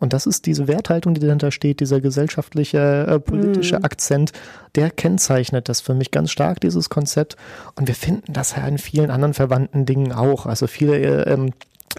C: Und das ist diese Werthaltung, die dahinter steht, dieser gesellschaftliche, äh, politische mhm. Akzent, der kennzeichnet das für mich ganz stark, dieses Konzept. Und wir finden das ja in vielen anderen verwandten Dingen auch. Also viele äh, ähm,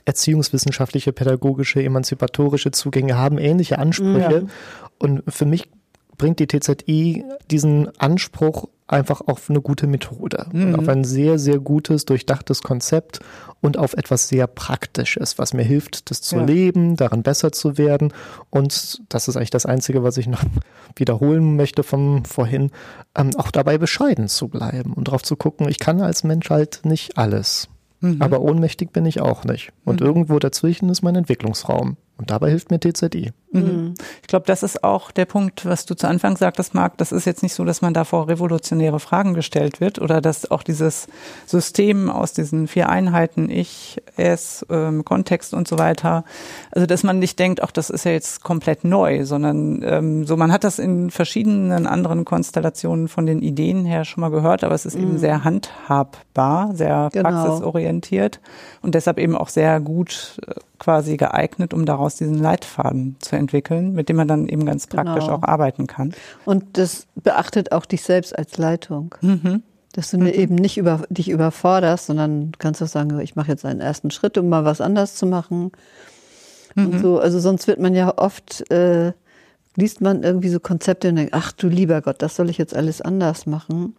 C: erziehungswissenschaftliche, pädagogische, emanzipatorische Zugänge haben ähnliche Ansprüche. Ja. Und für mich bringt die TZI diesen Anspruch einfach auf eine gute Methode mhm. und auf ein sehr, sehr gutes, durchdachtes Konzept und auf etwas sehr Praktisches, was mir hilft, das zu ja. leben, daran besser zu werden. Und das ist eigentlich das Einzige, was ich noch wiederholen möchte vom vorhin, ähm, auch dabei bescheiden zu bleiben und darauf zu gucken, ich kann als Mensch halt nicht alles. Mhm. Aber ohnmächtig bin ich auch nicht. Und mhm. irgendwo dazwischen ist mein Entwicklungsraum. Und dabei hilft mir TZI.
A: Mhm. Ich glaube, das ist auch der Punkt, was du zu Anfang sagtest, Marc. Das ist jetzt nicht so, dass man da vor revolutionäre Fragen gestellt wird oder dass auch dieses System aus diesen vier Einheiten, ich, es, ähm, Kontext und so weiter, also dass man nicht denkt, auch das ist ja jetzt komplett neu, sondern ähm, so man hat das in verschiedenen anderen Konstellationen von den Ideen her schon mal gehört, aber es ist mhm. eben sehr handhabbar, sehr genau. praxisorientiert und deshalb eben auch sehr gut äh, quasi geeignet, um daraus diesen Leitfaden zu entwickeln, mit dem man dann eben ganz praktisch genau. auch arbeiten kann.
B: Und das beachtet auch dich selbst als Leitung. Mhm. Dass du mhm. eben nicht über, dich überforderst, sondern kannst auch sagen, ich mache jetzt einen ersten Schritt, um mal was anders zu machen. Mhm. Und so, also sonst wird man ja oft, äh, liest man irgendwie so Konzepte und denkt, ach du lieber Gott, das soll ich jetzt alles anders machen.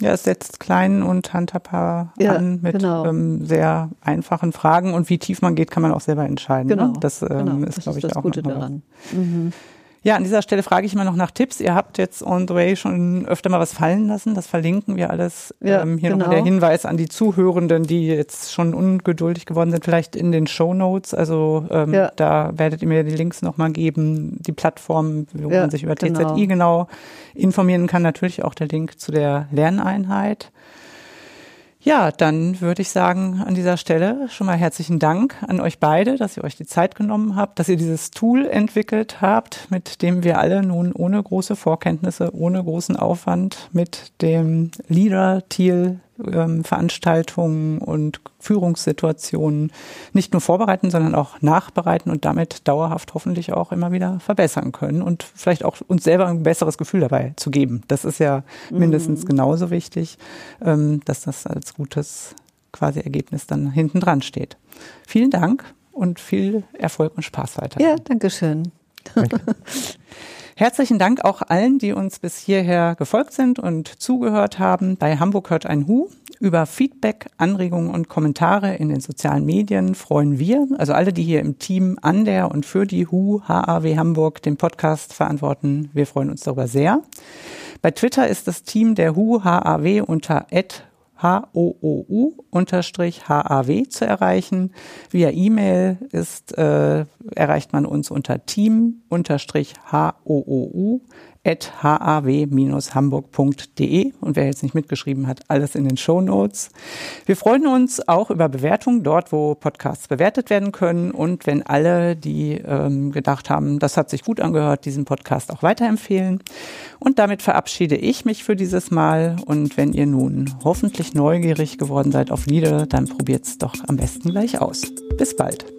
A: Ja, es setzt klein und handhabbar ja, an mit genau. ähm, sehr einfachen Fragen und wie tief man geht, kann man auch selber entscheiden.
B: Ne? Genau, das, ähm, genau. ist, glaube ich, das auch Gute daran. Mhm.
A: Ja, an dieser Stelle frage ich immer noch nach Tipps. Ihr habt jetzt on the way schon öfter mal was fallen lassen. Das verlinken wir alles. Ja, ähm, hier genau. nochmal der Hinweis an die Zuhörenden, die jetzt schon ungeduldig geworden sind, vielleicht in den Show Notes. Also ähm, ja. da werdet ihr mir die Links nochmal geben, die Plattform, wo ja, man sich über genau. TZI genau informieren kann. Natürlich auch der Link zu der Lerneinheit. Ja, dann würde ich sagen, an dieser Stelle schon mal herzlichen Dank an euch beide, dass ihr euch die Zeit genommen habt, dass ihr dieses Tool entwickelt habt, mit dem wir alle nun ohne große Vorkenntnisse, ohne großen Aufwand mit dem Leader-Thiel ähm, Veranstaltungen und Führungssituationen nicht nur vorbereiten, sondern auch nachbereiten und damit dauerhaft hoffentlich auch immer wieder verbessern können und vielleicht auch uns selber ein besseres Gefühl dabei zu geben. Das ist ja mindestens mhm. genauso wichtig, ähm, dass das als gutes quasi Ergebnis dann hinten dran steht. Vielen Dank und viel Erfolg und Spaß weiter.
B: Ja, danke schön.
A: Herzlichen Dank auch allen, die uns bis hierher gefolgt sind und zugehört haben. Bei Hamburg hört ein Hu. Über Feedback, Anregungen und Kommentare in den sozialen Medien freuen wir, also alle, die hier im Team an der und für die HU HAW Hamburg den Podcast verantworten. Wir freuen uns darüber sehr. Bei Twitter ist das Team der HU HAW unter H-O-O-U-HAW zu erreichen. Via E-Mail ist, äh, erreicht man uns unter team-h-o-o-u haw-hamburg.de und wer jetzt nicht mitgeschrieben hat, alles in den Show Notes. Wir freuen uns auch über Bewertungen dort, wo Podcasts bewertet werden können und wenn alle, die ähm, gedacht haben, das hat sich gut angehört, diesen Podcast auch weiterempfehlen. Und damit verabschiede ich mich für dieses Mal und wenn ihr nun hoffentlich neugierig geworden seid auf Lieder, dann probiert's doch am besten gleich aus. Bis bald.